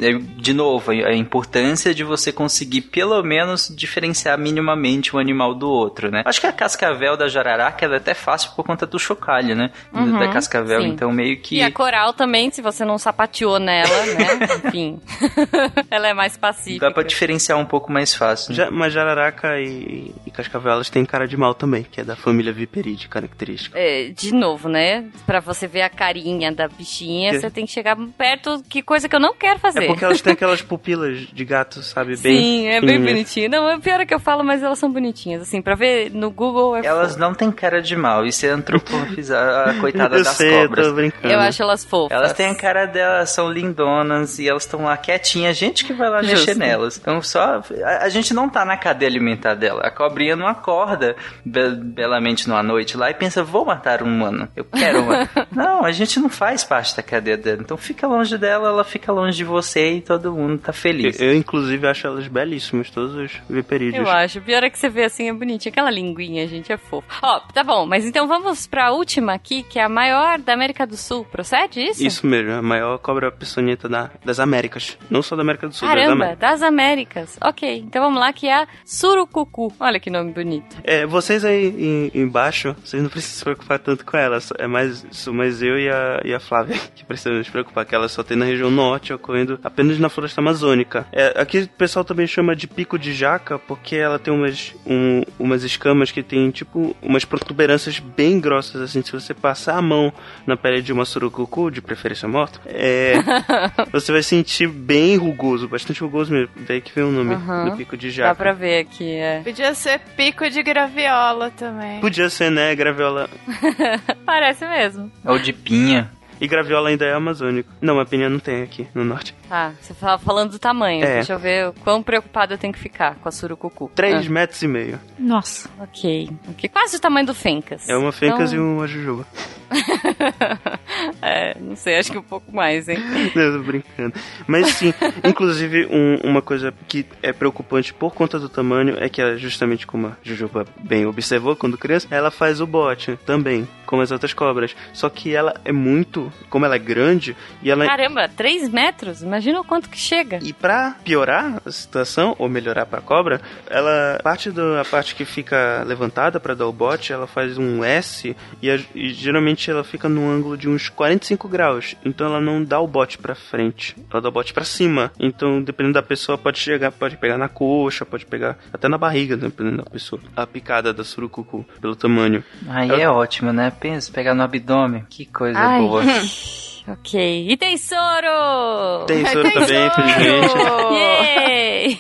é, de novo, a importância de você conseguir pelo menos diferenciar minimamente um animal do outro, né? Acho que a, cascavel da jararaca ela é até fácil por conta do chocalho, né? Uhum, da cascavel, sim. então meio que... E a coral também, se você não sapateou nela, né? [LAUGHS] Enfim, [LAUGHS] ela é mais pacífica. Dá pra diferenciar um pouco mais fácil. Né? Já, mas jararaca e, e cascavel, elas têm cara de mal também, que é da família Viperide, característica. É, de novo, né? Pra você ver a carinha da bichinha, que... você tem que chegar perto, que coisa que eu não quero fazer. É porque elas têm [LAUGHS] aquelas pupilas de gato, sabe? Bem Sim, é bem bonitinho. Não, é pior é que eu falo, mas elas são bonitinhas. Assim, pra ver no Google é Elas fofo. não têm cara de mal. Isso é antropomorfizar a coitada [LAUGHS] eu das sei, cobras. Eu, tô brincando. eu acho elas fofas. Elas têm a cara delas, são lindonas e elas estão lá quietinhas. Gente que vai lá Justo. mexer nelas. Então só. A, a, gente não tá na cadeia alimentar dela. A cobrinha não acorda be belamente numa noite lá e pensa, vou matar um humano. Eu quero uma. [LAUGHS] não, a gente não faz parte da cadeia dela. Então fica longe dela, ela fica longe de você e todo mundo tá feliz. Eu, eu inclusive, acho elas belíssimas, todos os viperídeos. Eu acho. O pior é que você vê assim, é bonitinha. Aquela linguinha, gente, é fofo. Ó, tá bom, mas então vamos pra última aqui, que é a maior da América do Sul. Procede isso? Isso mesmo, a maior cobra peçonhenta da, das Américas. Não só da América do Sul, Caramba, das Américas. das Américas. Ok, então vamos lá, que é a Surucucu. Olha que nome bonito. É, vocês aí em, embaixo, vocês não precisam se preocupar tanto com ela. É mais, mais eu e a, e a Flávia [LAUGHS] que precisam se preocupar, que ela só tem na região norte, ocorrendo apenas na floresta amazônica. É, aqui o pessoal também chama de pico de jaca, porque ela tem umas, um, umas escamas que tem, tipo, umas protuberâncias bem grossas, assim, se você passar a mão na pele de uma surucucu, de preferência morta, é, [LAUGHS] você vai sentir bem rugoso, bastante rugoso mesmo. Daí que vem o nome uhum. do pico de jaca. Dá pra ver aqui, é. Podia ser pico de graviola também. Podia ser, né, graviola. [LAUGHS] Parece mesmo. Ou de pinha. E graviola ainda é amazônico. Não, a pinha não tem aqui no norte. Ah, você tava falando do tamanho. É. Deixa eu ver o quão preocupado eu tenho que ficar com a surucucu. 3 ah. metros e meio. Nossa. Ok. okay. Quase o tamanho do Fencas. É uma Fencas então... e uma Jujuba. [LAUGHS] é, não sei, acho que um pouco mais, hein? [LAUGHS] Eu tô brincando. Mas sim, inclusive um, uma coisa que é preocupante por conta do tamanho é que ela, justamente como a Jujuba bem observou quando criança, ela faz o bote também, como as outras cobras. Só que ela é muito, como ela é grande e ela... Caramba, 3 metros? Imagina o quanto que chega. E pra piorar a situação, ou melhorar pra cobra, ela, parte da parte que fica levantada para dar o bote, ela faz um S e, a, e geralmente ela fica no ângulo de uns 45 graus. Então ela não dá o bote para frente, ela dá o bote para cima. Então, dependendo da pessoa, pode chegar, pode pegar na coxa, pode pegar até na barriga, dependendo da pessoa. A picada da surucucu, pelo tamanho. Aí ela... é ótimo, né? Pensa, pegar no abdômen. Que coisa Ai. boa. [LAUGHS] Ok. E tem soro! Tem [LAUGHS] soro tem também, infelizmente. Yay!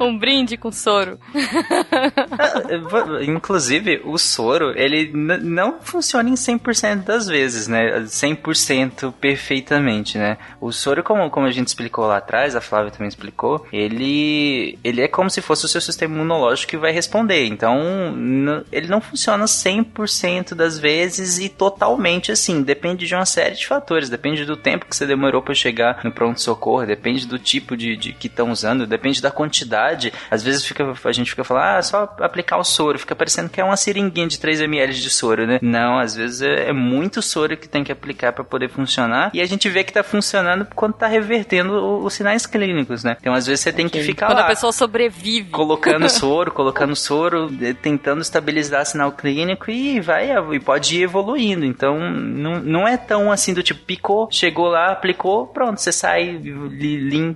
[LAUGHS] um brinde com soro. Ah, inclusive, o soro, ele não funciona em 100% das vezes, né? 100% perfeitamente, né? O soro, como, como a gente explicou lá atrás, a Flávia também explicou, ele, ele é como se fosse o seu sistema imunológico que vai responder. Então, ele não funciona 100% das vezes e totalmente assim. Depende de uma série de fatores fatores, depende do tempo que você demorou para chegar no pronto-socorro, depende do tipo de, de que estão usando, depende da quantidade. Às vezes fica, a gente fica falando, ah, só aplicar o soro, fica parecendo que é uma seringuinha de 3 ml de soro, né? Não, às vezes é, é muito soro que tem que aplicar para poder funcionar e a gente vê que tá funcionando quando tá revertendo os sinais clínicos, né? Então às vezes você tem okay. que ficar quando lá. Quando a pessoa sobrevive. Colocando [LAUGHS] soro, colocando soro, tentando estabilizar sinal clínico e vai, e pode ir evoluindo. Então não, não é tão assim do tipo, picou, chegou lá, aplicou, pronto, você sai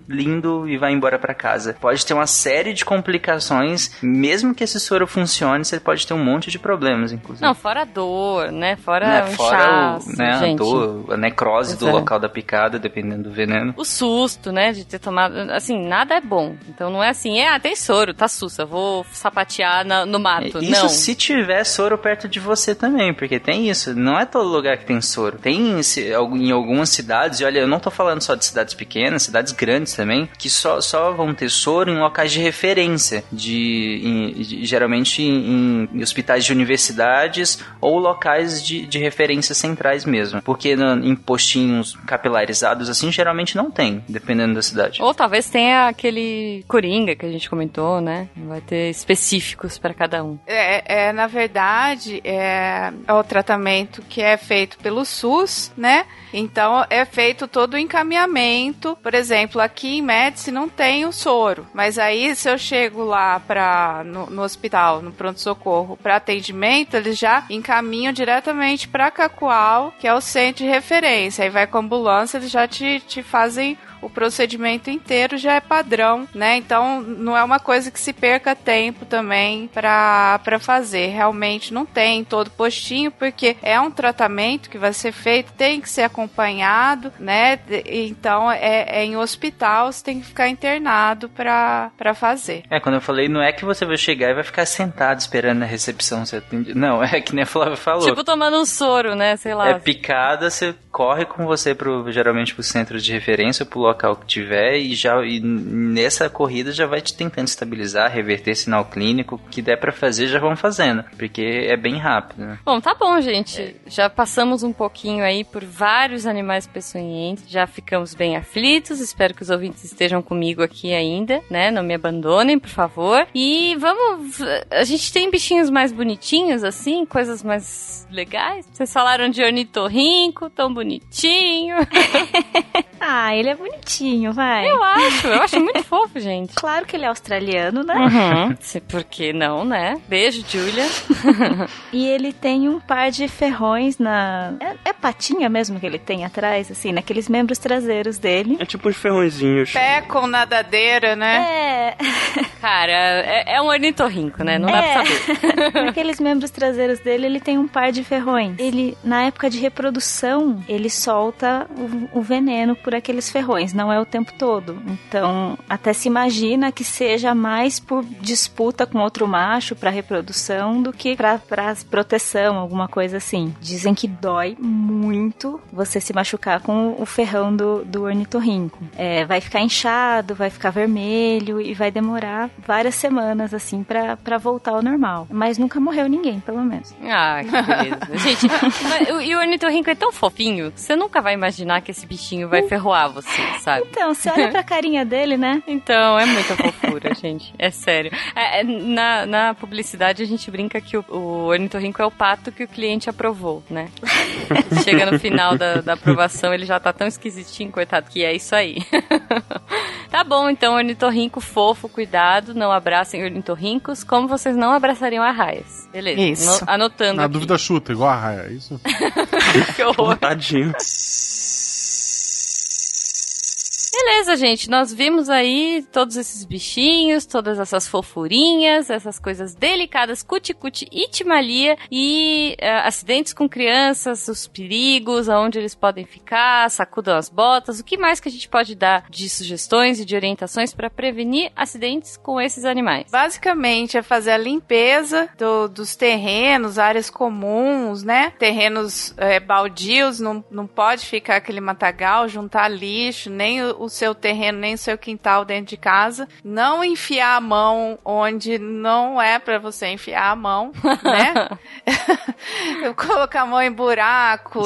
lindo e vai embora para casa. Pode ter uma série de complicações, mesmo que esse soro funcione, você pode ter um monte de problemas, inclusive. Não, fora a dor, né? Fora né? fora o, né, a dor, a necrose do é. local da picada, dependendo do veneno. O susto, né, de ter tomado, assim, nada é bom. Então não é assim, é, ah, tem soro, tá sussa, vou sapatear na, no mato. Isso não. se tiver soro perto de você também, porque tem isso, não é todo lugar que tem soro. Tem em algumas cidades, e olha, eu não tô falando só de cidades pequenas, cidades grandes também, que só, só vão ter soro em locais de referência, de, em, de geralmente em, em, hospitais de universidades ou locais de, de referência centrais mesmo. Porque no, em postinhos capilarizados assim, geralmente não tem, dependendo da cidade. Ou talvez tenha aquele coringa que a gente comentou, né? Vai ter específicos para cada um. É, é, na verdade, é, é o tratamento que é feito pelo SUS, né? Então é feito todo o encaminhamento. Por exemplo, aqui em Médici não tem o soro, mas aí se eu chego lá para no, no, hospital, no pronto socorro, para atendimento, eles já encaminham diretamente para Cacoal, que é o centro de referência. Aí vai com a ambulância, eles já te, te fazem o procedimento inteiro já é padrão, né? Então não é uma coisa que se perca tempo também para fazer. Realmente não tem todo postinho, porque é um tratamento que vai ser feito, tem que ser acompanhado, né? Então é, é em hospital, você tem que ficar internado para fazer. É, quando eu falei, não é que você vai chegar e vai ficar sentado esperando na recepção você atende. Não, [LAUGHS] é que nem a Flávia falou. Tipo tomando um soro, né? Sei lá. É picada, você corre com você pro, geralmente pro centro de referência, pro local que tiver e já e nessa corrida já vai te tentando estabilizar, reverter sinal clínico, que der para fazer já vão fazendo, porque é bem rápido. Né? Bom, tá bom, gente. É. Já passamos um pouquinho aí por vários animais peçonhentos, já ficamos bem aflitos. Espero que os ouvintes estejam comigo aqui ainda, né? Não me abandonem, por favor. E vamos, a gente tem bichinhos mais bonitinhos assim, coisas mais legais. Vocês falaram de ornitorrinco, tão bonitinho. [LAUGHS] ah, ele é bonitinho vai. Eu acho, eu acho muito fofo, gente. [LAUGHS] Claro que ele é australiano, né? Uhum. [LAUGHS] Por que não, né? Beijo, Julia. [LAUGHS] e ele tem um par de ferrões na. É, é, patinha mesmo que ele tem atrás, assim, naqueles membros traseiros dele. É tipo uns ferrõezinhos. Pé com nadadeira, né? É. Cara, é, é um ornitorrinco, né? Não dá é. pra saber. naqueles membros traseiros dele, ele tem um par de ferrões. Ele, na época de reprodução, ele solta o, o veneno por aqueles ferrões. Não é o tempo todo. Então, até se imagina que seja mais por disputa com outro macho para reprodução do que para proteção, alguma coisa assim. Dizem que dói muito você se machucar com o ferrão do, do ornitorrinco. É, vai ficar inchado, vai ficar vermelho e vai demorar várias semanas assim para voltar ao normal. Mas nunca morreu ninguém, pelo menos. Ah, que beleza. [LAUGHS] Gente, e o ornitorrinco é tão fofinho, você nunca vai imaginar que esse bichinho vai ferroar você, sabe? Então, você olha pra carinha dele, né? [LAUGHS] Então, é muita fofura, [LAUGHS] gente. É sério. É, é, na, na publicidade a gente brinca que o, o ornitorrinco é o pato que o cliente aprovou, né? [LAUGHS] Chega no final da, da aprovação, ele já tá tão esquisitinho, coitado, que é isso aí. tá bom, então, ornitorrinco fofo, cuidado, não abracem ornitorrincos, como vocês não abraçariam a raias. Beleza. Isso. No, anotando. Na aqui. dúvida, chuta, igual a raia, é isso? que horror. Tadinho. Beleza, gente. Nós vimos aí todos esses bichinhos, todas essas fofurinhas, essas coisas delicadas, cuticute e timalia e uh, acidentes com crianças, os perigos, aonde eles podem ficar, sacudam as botas. O que mais que a gente pode dar de sugestões e de orientações para prevenir acidentes com esses animais? Basicamente é fazer a limpeza do, dos terrenos, áreas comuns, né? Terrenos é, baldios, não, não pode ficar aquele matagal, juntar lixo, nem o o seu terreno nem o seu quintal dentro de casa. Não enfiar a mão onde não é para você enfiar a mão, [LAUGHS] né? [LAUGHS] Colocar a mão em buraco,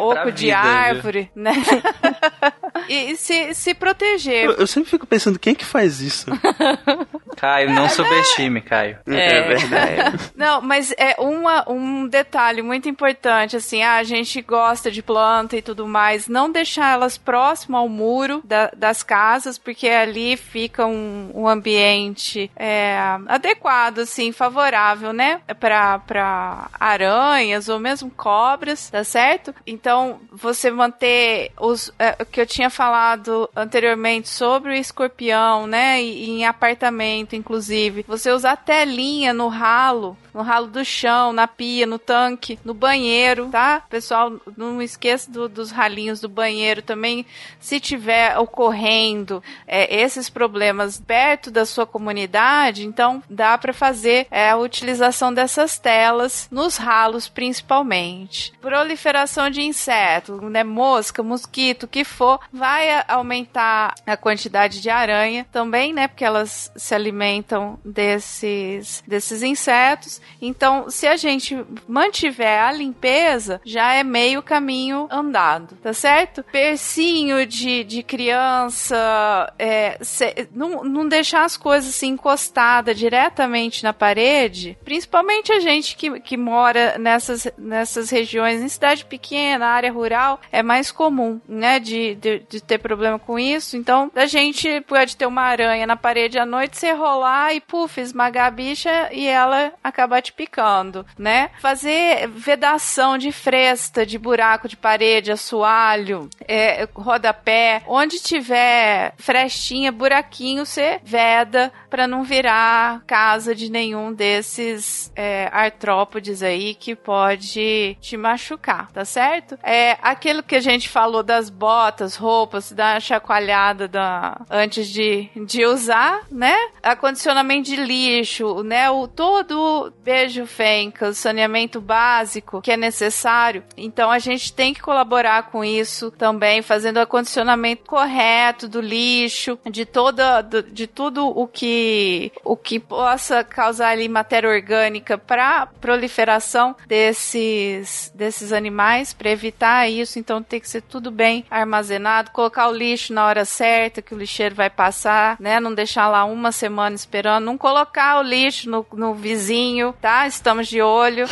oco de árvore, viu? né? [LAUGHS] e se, se proteger. Eu, eu, sempre fico pensando, quem é que faz isso? Caio, não subestime, Caio. É, é verdade. Não, mas é uma, um detalhe muito importante, assim, ah, a gente gosta de planta e tudo mais, não deixar elas próximo ao muro da das casas, porque ali fica um, um ambiente é, adequado, assim, favorável, né? Para aranhas ou mesmo cobras, tá certo? Então, você manter os. É, o que eu tinha falado anteriormente sobre o escorpião, né? E, em apartamento, inclusive. Você usar telinha no ralo no ralo do chão, na pia, no tanque, no banheiro, tá? Pessoal, não esqueça do, dos ralinhos do banheiro também. Se tiver ocorrendo é, esses problemas perto da sua comunidade, então dá para fazer é, a utilização dessas telas nos ralos principalmente. Proliferação de insetos, né? Mosca, mosquito, o que for, vai aumentar a quantidade de aranha também, né? Porque elas se alimentam alimentam desses, desses insetos. Então, se a gente mantiver a limpeza, já é meio caminho andado, tá certo? Percinho de, de criança, é, se, não, não deixar as coisas assim encostadas diretamente na parede, principalmente a gente que, que mora nessas, nessas regiões, em cidade pequena, área rural, é mais comum, né, de, de, de ter problema com isso. Então, a gente pode ter uma aranha na parede à noite, você rolar e, puf, esmagar a bicha e ela acabar te picando, né? Fazer vedação de fresta, de buraco de parede, assoalho, é, rodapé, onde tiver frestinha, buraquinho, você veda para não virar casa de nenhum desses é, artrópodes aí que pode te machucar, tá certo? É aquilo que a gente falou das botas, roupas, da chacoalhada da, antes de, de usar, né? Acondicionamento de lixo, né? O todo beijo fenca, o saneamento básico que é necessário. Então a gente tem que colaborar com isso também, fazendo o acondicionamento correto do lixo, de toda, de tudo o que o que possa causar ali matéria orgânica para proliferação desses desses animais, para evitar isso, então tem que ser tudo bem armazenado, colocar o lixo na hora certa que o lixeiro vai passar, né? Não deixar lá uma semana esperando, não colocar o lixo no, no vizinho, tá? Estamos de olho.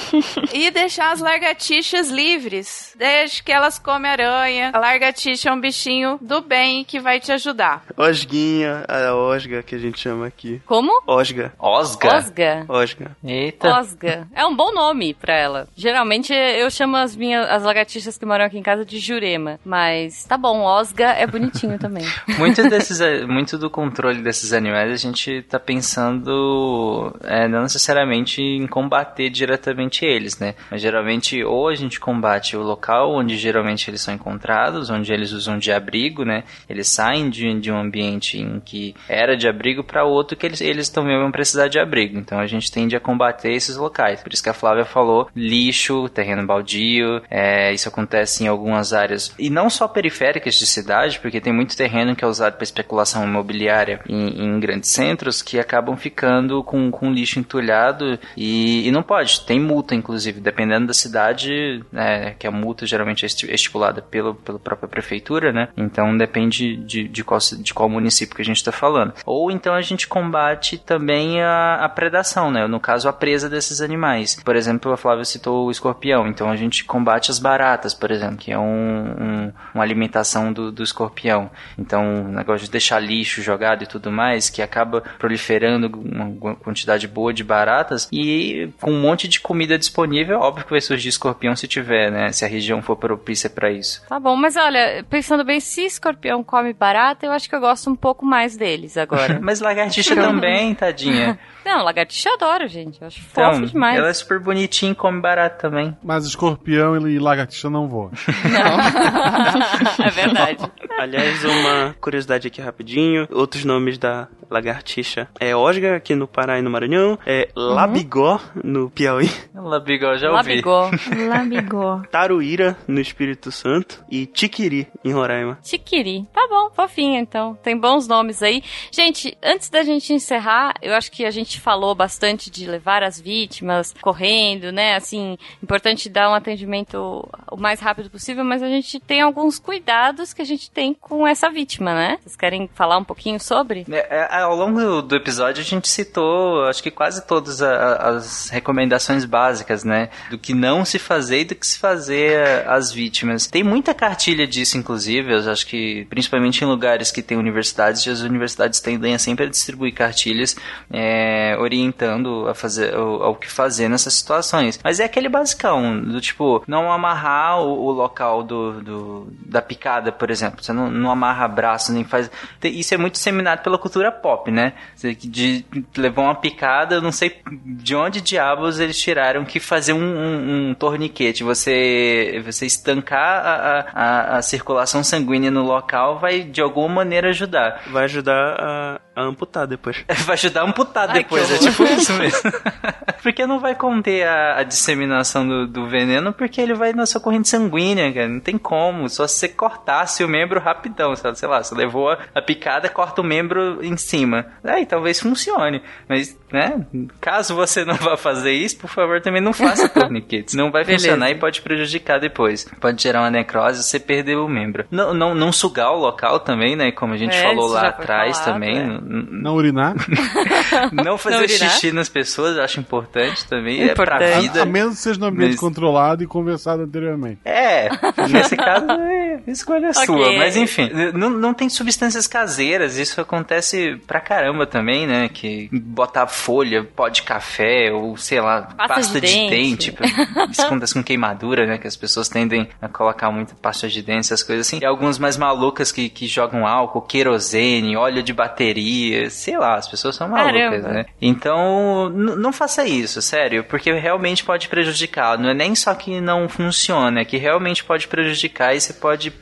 [LAUGHS] e deixar as lagartixas livres. Desde que elas comem aranha. A lagartixa é um bichinho do bem que vai te ajudar. Osguinha, a osga que a gente gente chama aqui. Como? Osga. Osga? Osga. Osga. Eita. Osga. É um bom nome pra ela. Geralmente eu chamo as minhas as lagartixas que moram aqui em casa de Jurema, mas tá bom, Osga é bonitinho também. [LAUGHS] muito desses muito do controle desses animais a gente tá pensando é, não necessariamente em combater diretamente eles, né? Mas geralmente ou a gente combate o local onde geralmente eles são encontrados, onde eles usam de abrigo, né? Eles saem de, de um ambiente em que era de abrigo para outro que eles, eles também vão precisar de abrigo. Então a gente tende a combater esses locais. Por isso que a Flávia falou lixo, terreno baldio, é, isso acontece em algumas áreas e não só periféricas de cidade, porque tem muito terreno que é usado para especulação imobiliária em, em, grandes centros que acabam ficando com, com lixo entulhado e, e não pode. Tem multa, inclusive, dependendo da cidade, né, que a multa geralmente é estipulada pelo, pela própria prefeitura, né? Então depende de, de, qual, de qual município que a gente está falando. Ou então a gente combate também a, a, predação, né? No caso, a presa desses animais. Por exemplo, a Flávia citou o escorpião, então a gente combate as baratas, por exemplo, que é um, um, uma alimentação do, do escorpião. Então, o negócio de deixar lixo jogado e tudo mais, que acaba proliferando uma quantidade boa de baratas e com um monte de comida disponível, óbvio que vai surgir escorpião se tiver, né? Se a região for propícia para isso. Tá bom, mas olha, pensando bem, se escorpião come barata, eu acho que eu gosto um pouco mais deles agora. [LAUGHS] Mas lagartixa também, tadinha. [LAUGHS] Não, lagartixa eu adoro, gente. Eu acho então, fofo demais. Ela é super bonitinha e come barato também. Mas escorpião e lagartixa não voam. Não. [LAUGHS] é verdade. Aliás, uma curiosidade aqui rapidinho. Outros nomes da lagartixa é osga aqui no Pará e no Maranhão. É uhum. labigó no Piauí. Labigó, já ouvi. Labigó. labigó. Taruíra no Espírito Santo. E tiquiri em Roraima. Tiquiri. Tá bom, fofinho então. Tem bons nomes aí. Gente, antes da gente encerrar, eu acho que a gente falou bastante de levar as vítimas correndo, né? Assim, importante dar um atendimento o mais rápido possível, mas a gente tem alguns cuidados que a gente tem com essa vítima, né? Vocês querem falar um pouquinho sobre? É, é, ao longo do episódio a gente citou, acho que quase todas as recomendações básicas, né? Do que não se fazer e do que se fazer às vítimas. Tem muita cartilha disso, inclusive, eu acho que principalmente em lugares que tem universidades, as universidades tendem a sempre a distribuir cartilhas é, orientando a fazer ao, ao, que fazer nessas situações. Mas é aquele basicão, do tipo, não amarrar o, o local do, do, da picada, por exemplo. Você não, não amarra braço, nem faz. Isso é muito disseminado pela cultura pop, né? Você de, levou uma picada, eu não sei de onde diabos eles tiraram que fazer um, um, um torniquete, você, você estancar a, a, a circulação sanguínea no local vai de alguma maneira ajudar. Vai ajudar a, a amputar depois. [LAUGHS] vai ajudar a amputar Ai, depois, é tipo isso mesmo. [LAUGHS] porque não vai conter a, a disseminação do, do, veneno, porque ele vai na sua corrente sanguínea, cara. Não tem como. Só se você cortasse o membro rapidão, sabe? sei lá, você levou a, a picada, corta o membro em cima. Aí talvez funcione. Mas, né? Caso você não vá fazer isso, por favor, também não faça torniquete. [LAUGHS] Não vai Beleza. funcionar e pode prejudicar depois. Pode gerar uma necrose você perder o membro. Não, não, não sugar o local também, né? Como a gente é, falou lá atrás falado, também. É. Não urinar. [LAUGHS] não fazer não xixi nas pessoas, acho importante também. É importante. É pra vida. A, a menos que seja no ambiente mas... controlado e conversado anteriormente. É, nesse caso, é, escolha okay. sua. Mas enfim, não, não tem substâncias caseiras. Isso acontece pra caramba também, né? Que botar folha, pó de café ou sei lá, pasta, pasta de, de, dente. dente isso acontece com queimadura, né? Que as pessoas tendem a colocar muito pasta de dente, essas coisas assim. E algumas mais malucas que, que jogam álcool, querosene, óleo de bateria, sei lá, as pessoas são malucas, Caramba. né? Então, não faça isso, sério, porque realmente pode prejudicar. Não é nem só que não funciona, é que realmente pode prejudicar e você pode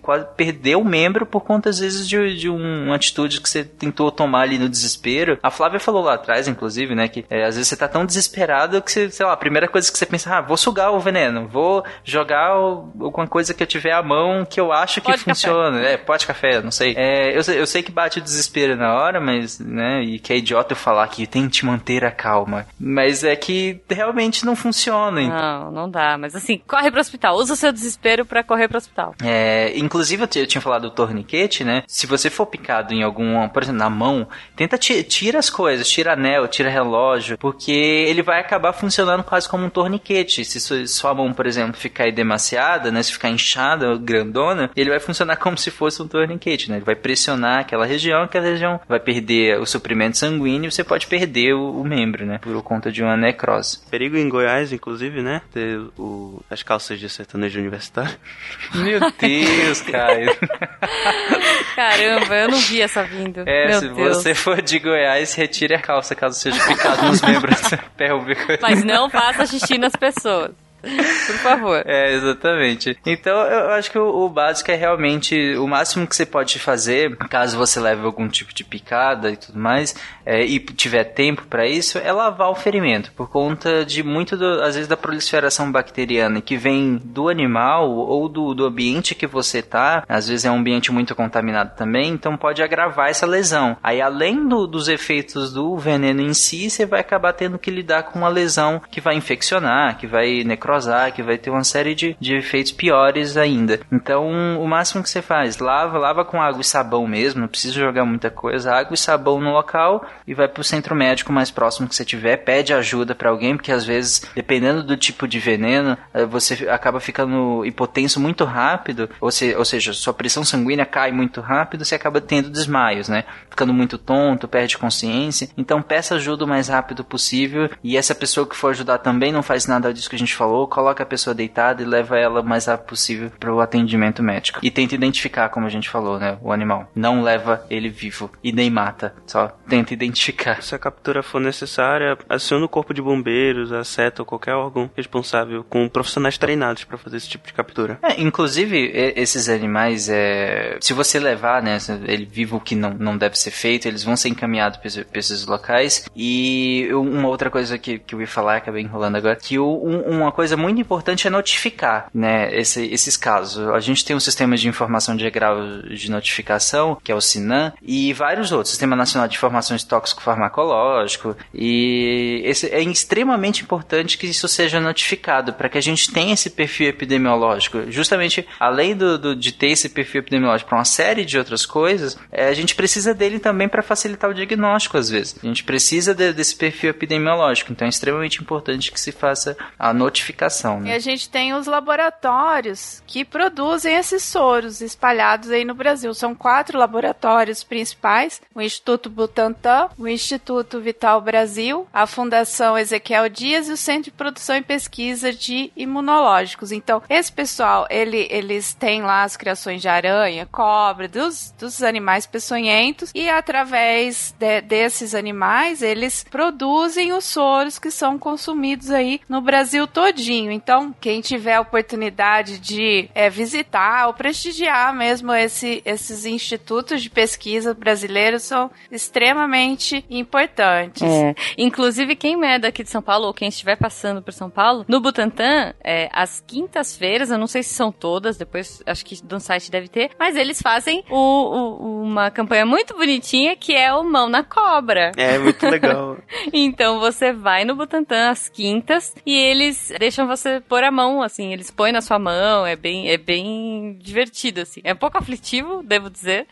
quase perder o membro por conta, às vezes, de, de uma atitude que você tentou tomar ali no desespero. A Flávia falou lá atrás, inclusive, né, que é, às vezes você tá tão desesperado que você, sei lá, a primeira coisa que você pensa, ah, vou sugar o veneno, vou jogar alguma coisa que eu tiver à mão que eu acho que pode funciona. Café. É, pode café, não sei. É, eu, eu sei que bate o desespero na hora, mas, né, e que é idiota eu falar que tente manter a calma. Mas é que realmente não funciona. Não, não dá. Mas assim, corre pro hospital. Usa o seu desespero para correr pro hospital. É, inclusive eu, tinha falado do torniquete, né? Se você for picado em algum, por exemplo, na mão, tenta tira as coisas, tira anel, tira relógio, porque ele vai acabar funcionando quase como um torniquete. Se sua mão, por exemplo, ficar demasiada, né? Se ficar inchada, grandona, ele vai funcionar [LAUGHS] como se fosse um torniquete, né? Ele vai pressionar aquela região, aquela região vai perder o suprimento sanguíneo e você pode perder o, o membro, né? Por conta de uma necrose. Perigo em Goiás, inclusive, né? Ter o, as calças de sertanejo universitário. [LAUGHS] Meu Deus, Caio. [LAUGHS] Caramba, eu não vi essa vindo. É, Meu se Deus. você for de Goiás, retire a calça caso seja picado nos membros pélvicos. [LAUGHS] Mas não faça xixi nas pessoas. [LAUGHS] Por favor. É, exatamente. Então, eu acho que o, básico é realmente o máximo que você pode fazer, caso você leve algum tipo de picada e tudo mais, é, e tiver tempo para isso, é lavar o ferimento, por conta de muito, do, às vezes, da proliferação bacteriana que vem do animal ou do, do ambiente que você tá. Às vezes é um ambiente muito contaminado também, então pode agravar essa lesão. Aí, além do, dos efeitos do veneno em si, você vai acabar tendo que lidar com uma lesão que vai infeccionar, que vai necrosar que vai ter uma série de, de efeitos piores ainda. Então, o máximo que você faz, lava, lava com água e sabão mesmo, não precisa jogar muita coisa, água e sabão no local e vai pro centro médico mais próximo que você tiver, pede ajuda para alguém, porque às vezes, dependendo do tipo de veneno, eh, você acaba ficando hipotenso muito rápido, ou, se, ou seja, sua pressão sanguínea cai muito rápido, você acaba tendo desmaios, né? Ficando muito tonto, perde consciência. Então, peça ajuda o mais rápido possível e essa pessoa que for ajudar também não faz nada disso que a gente falou, coloca a pessoa deitada e leva ela o mais rápido possível para o atendimento médico. E tenta identificar, como a gente falou, né, o animal. Não leva ele vivo e nem mata, só tenta identificar. Se a captura for necessária, aciona o corpo de bombeiros, a seta ou qualquer órgão responsável com profissionais treinados para fazer esse tipo de captura. É, inclusive, esses animais, é... se você levar, né, ele vivo que não, não deve ser feito, eles vão ser encaminhados para esses locais. E uma outra coisa que, que eu ia falar, acabei enrolando agora, que um, uma coisa coisa muito importante é notificar, né, esse, esses casos. A gente tem um sistema de informação de grau de notificação, que é o SINAM, e vários outros, Sistema Nacional de Informações Tóxico-Farmacológico, e esse, é extremamente importante que isso seja notificado, para que a gente tenha esse perfil epidemiológico. Justamente, além do, do de ter esse perfil epidemiológico para uma série de outras coisas, é, a gente precisa dele também para facilitar o diagnóstico, às vezes. A gente precisa de, desse perfil epidemiológico, então é extremamente importante que se faça a notificação né? E a gente tem os laboratórios que produzem esses soros espalhados aí no Brasil. São quatro laboratórios principais: o Instituto Butantan, o Instituto Vital Brasil, a Fundação Ezequiel Dias e o Centro de Produção e Pesquisa de Imunológicos. Então, esse pessoal, ele, eles têm lá as criações de aranha, cobra, dos, dos animais peçonhentos e através de, desses animais, eles produzem os soros que são consumidos aí no Brasil todinho rapidinho. Então, quem tiver a oportunidade de é, visitar ou prestigiar mesmo esse, esses institutos de pesquisa brasileiros são extremamente importantes. É. Inclusive, quem é daqui de São Paulo ou quem estiver passando por São Paulo, no Butantan, é, às quintas-feiras, eu não sei se são todas, depois acho que no site deve ter, mas eles fazem o, o, uma campanha muito bonitinha que é o Mão na Cobra. É, muito legal. [LAUGHS] então você vai no Butantan às quintas e eles deixam você pôr a mão, assim, eles põem na sua mão, é bem, é bem divertido, assim. É um pouco aflitivo, devo dizer.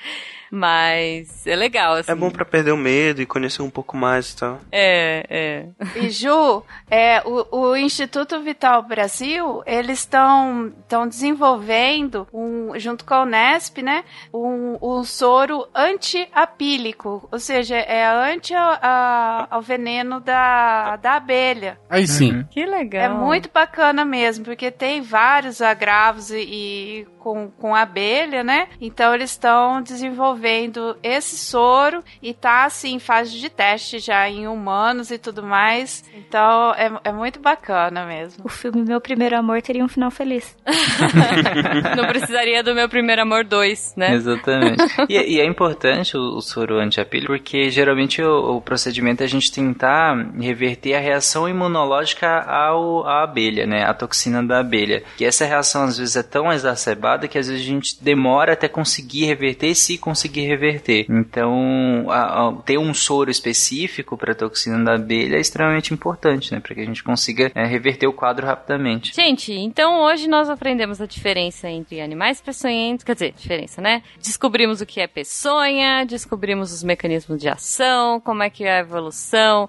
Mas é legal, assim. É bom para perder o medo e conhecer um pouco mais e tal. É, é. E Ju, é, o, o Instituto Vital Brasil, eles estão desenvolvendo, um, junto com a Unesp, né, um, um soro anti-apílico, ou seja, é anti a, a, ao veneno da, da abelha. Aí sim. Uhum. Que legal. É muito bacana mesmo, porque tem vários agravos e, e com, com abelha, né? Então eles estão desenvolvendo esse soro e tá assim em fase de teste já em humanos e tudo mais. Então é, é muito bacana mesmo. O filme Meu Primeiro Amor teria um final feliz. [LAUGHS] Não precisaria do Meu Primeiro Amor 2, né? Exatamente. [LAUGHS] E, e é importante o, o soro anti-apílico porque geralmente o, o, procedimento é a gente tentar reverter a reação imunológica ao, à abelha, né? A toxina da abelha. Que essa reação às vezes é tão exacerbada que às vezes a gente demora até conseguir reverter, se conseguir reverter. Então, a, a, ter um soro específico para toxina da abelha é extremamente importante, né? Para que a gente consiga é, reverter o quadro rapidamente. Gente, então hoje nós aprendemos a diferença entre animais peçonhentos, quer dizer, diferença, né? Descobrimos o que é peçonha, descobrimos os mecanismos de ação, como é que é a evolução.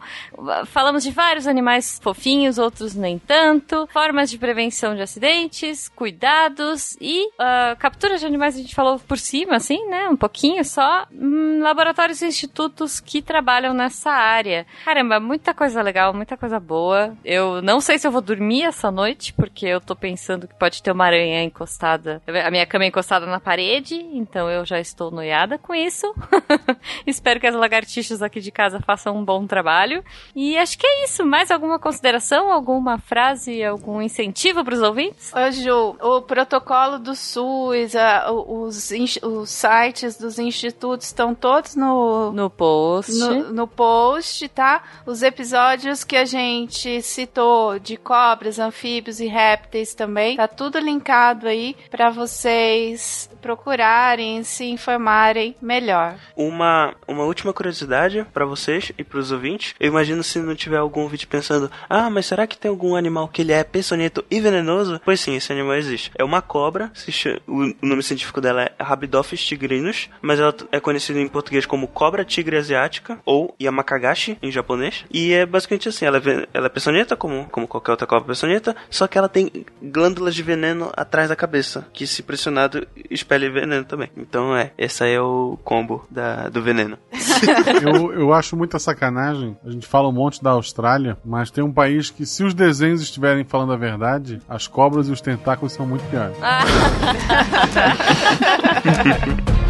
Falamos de vários animais fofinhos, outros nem tanto, formas de prevenção de acidentes, cuidados e uh, captura de animais a gente falou por cima, assim, né? Um pouquinho só. Hum, laboratórios e institutos que trabalham nessa área. Caramba, muita coisa legal, muita coisa boa. Eu não sei se eu vou dormir essa noite, porque eu tô pensando que pode ter uma aranha encostada. A minha cama é encostada na parede, então eu já estou noiada com isso. [LAUGHS] Espero que as lagartixas aqui de casa façam um bom trabalho. E acho que é isso. Mais alguma consideração, alguma frase, algum incentivo para os ouvintes? Ô, Ju, o protocolo do SUS, a, os, os sites dos institutos estão todos no, no post. No, no, post, tá? Os episódios que a gente citou de cobras, anfíbios e répteis também, tá tudo linkado aí para vocês procurarem, se informarem melhor. Uma, uma última curiosidade para vocês e para os ouvintes. Eu imagino se não tiver algum ouvinte pensando: "Ah, mas será que tem algum animal que ele é peçonhento e venenoso?" Pois sim, esse animal existe. É uma cobra, chama, o nome científico dela é Rabidophis tigrinus, mas ela é conhecida em português como cobra tigre asiática ou Yamakagashi em japonês. E é basicamente assim, ela é, ela é peçonhenta como como qualquer outra cobra peçonhenta, só que ela tem glândulas de veneno atrás da cabeça, que se pressionado expele veneno também. Então é, esse é o combo da, do veneno. [LAUGHS] eu, eu acho muita sacanagem. A gente fala um monte da Austrália, mas tem um país que, se os desenhos estiverem falando a verdade, as cobras e os tentáculos são muito piores. [LAUGHS]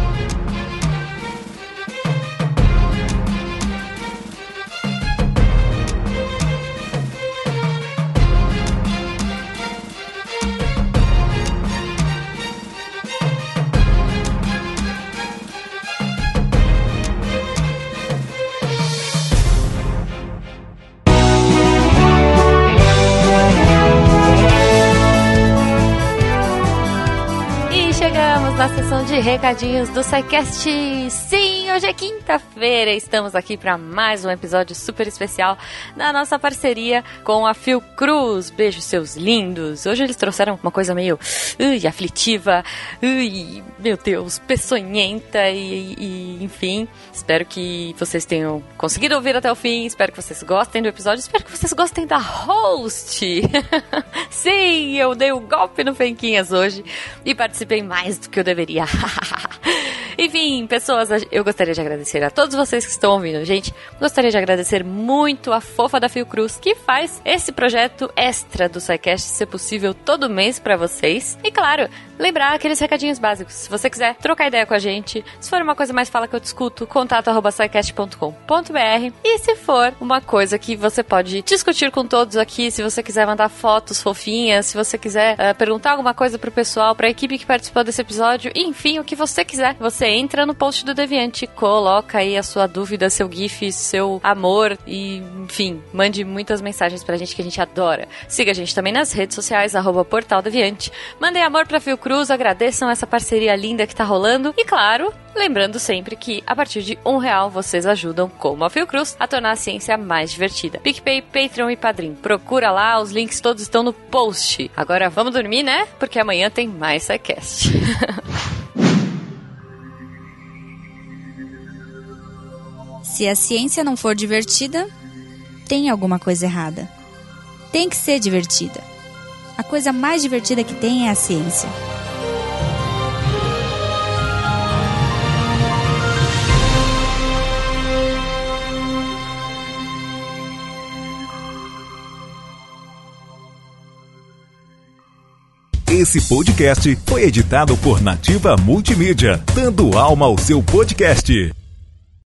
de recadinhos do SciCast. Sim, hoje é quinta-feira estamos aqui para mais um episódio super especial na nossa parceria com a Fiocruz. Beijo, seus lindos. Hoje eles trouxeram uma coisa meio ui, aflitiva, ui, meu Deus, peçonhenta e, e, enfim. Espero que vocês tenham conseguido ouvir até o fim. Espero que vocês gostem do episódio. Espero que vocês gostem da host. [LAUGHS] Sim, eu dei um golpe no Fenquinhas hoje e participei mais do que eu deveria. [LAUGHS] Enfim, pessoas, eu gostaria de agradecer a todos vocês que estão ouvindo, gente. Gostaria de agradecer muito a fofa da Fiocruz, que faz esse projeto extra do SciCast ser possível todo mês para vocês. E claro, lembrar aqueles recadinhos básicos. Se você quiser trocar ideia com a gente, se for uma coisa mais fala que eu discuto, contato arroba E se for uma coisa que você pode discutir com todos aqui, se você quiser mandar fotos fofinhas, se você quiser uh, perguntar alguma coisa pro pessoal, pra equipe que participou desse episódio, enfim, o que você quiser, você entra no post do Deviante, coloca aí a sua dúvida, seu GIF, seu amor e, enfim, mande muitas mensagens pra gente que a gente adora. Siga a gente também nas redes sociais, arroba Portal Deviante. Mandem amor pra Fiocruz, agradeçam essa parceria linda que tá rolando. E claro, lembrando sempre que a partir de um real vocês ajudam, como a Fiocruz, a tornar a ciência mais divertida. PicPay, Patreon e Padrim. Procura lá, os links todos estão no post. Agora vamos dormir, né? Porque amanhã tem mais SciCast. [LAUGHS] Se a ciência não for divertida, tem alguma coisa errada. Tem que ser divertida. A coisa mais divertida que tem é a ciência. Esse podcast foi editado por Nativa Multimídia, dando alma ao seu podcast.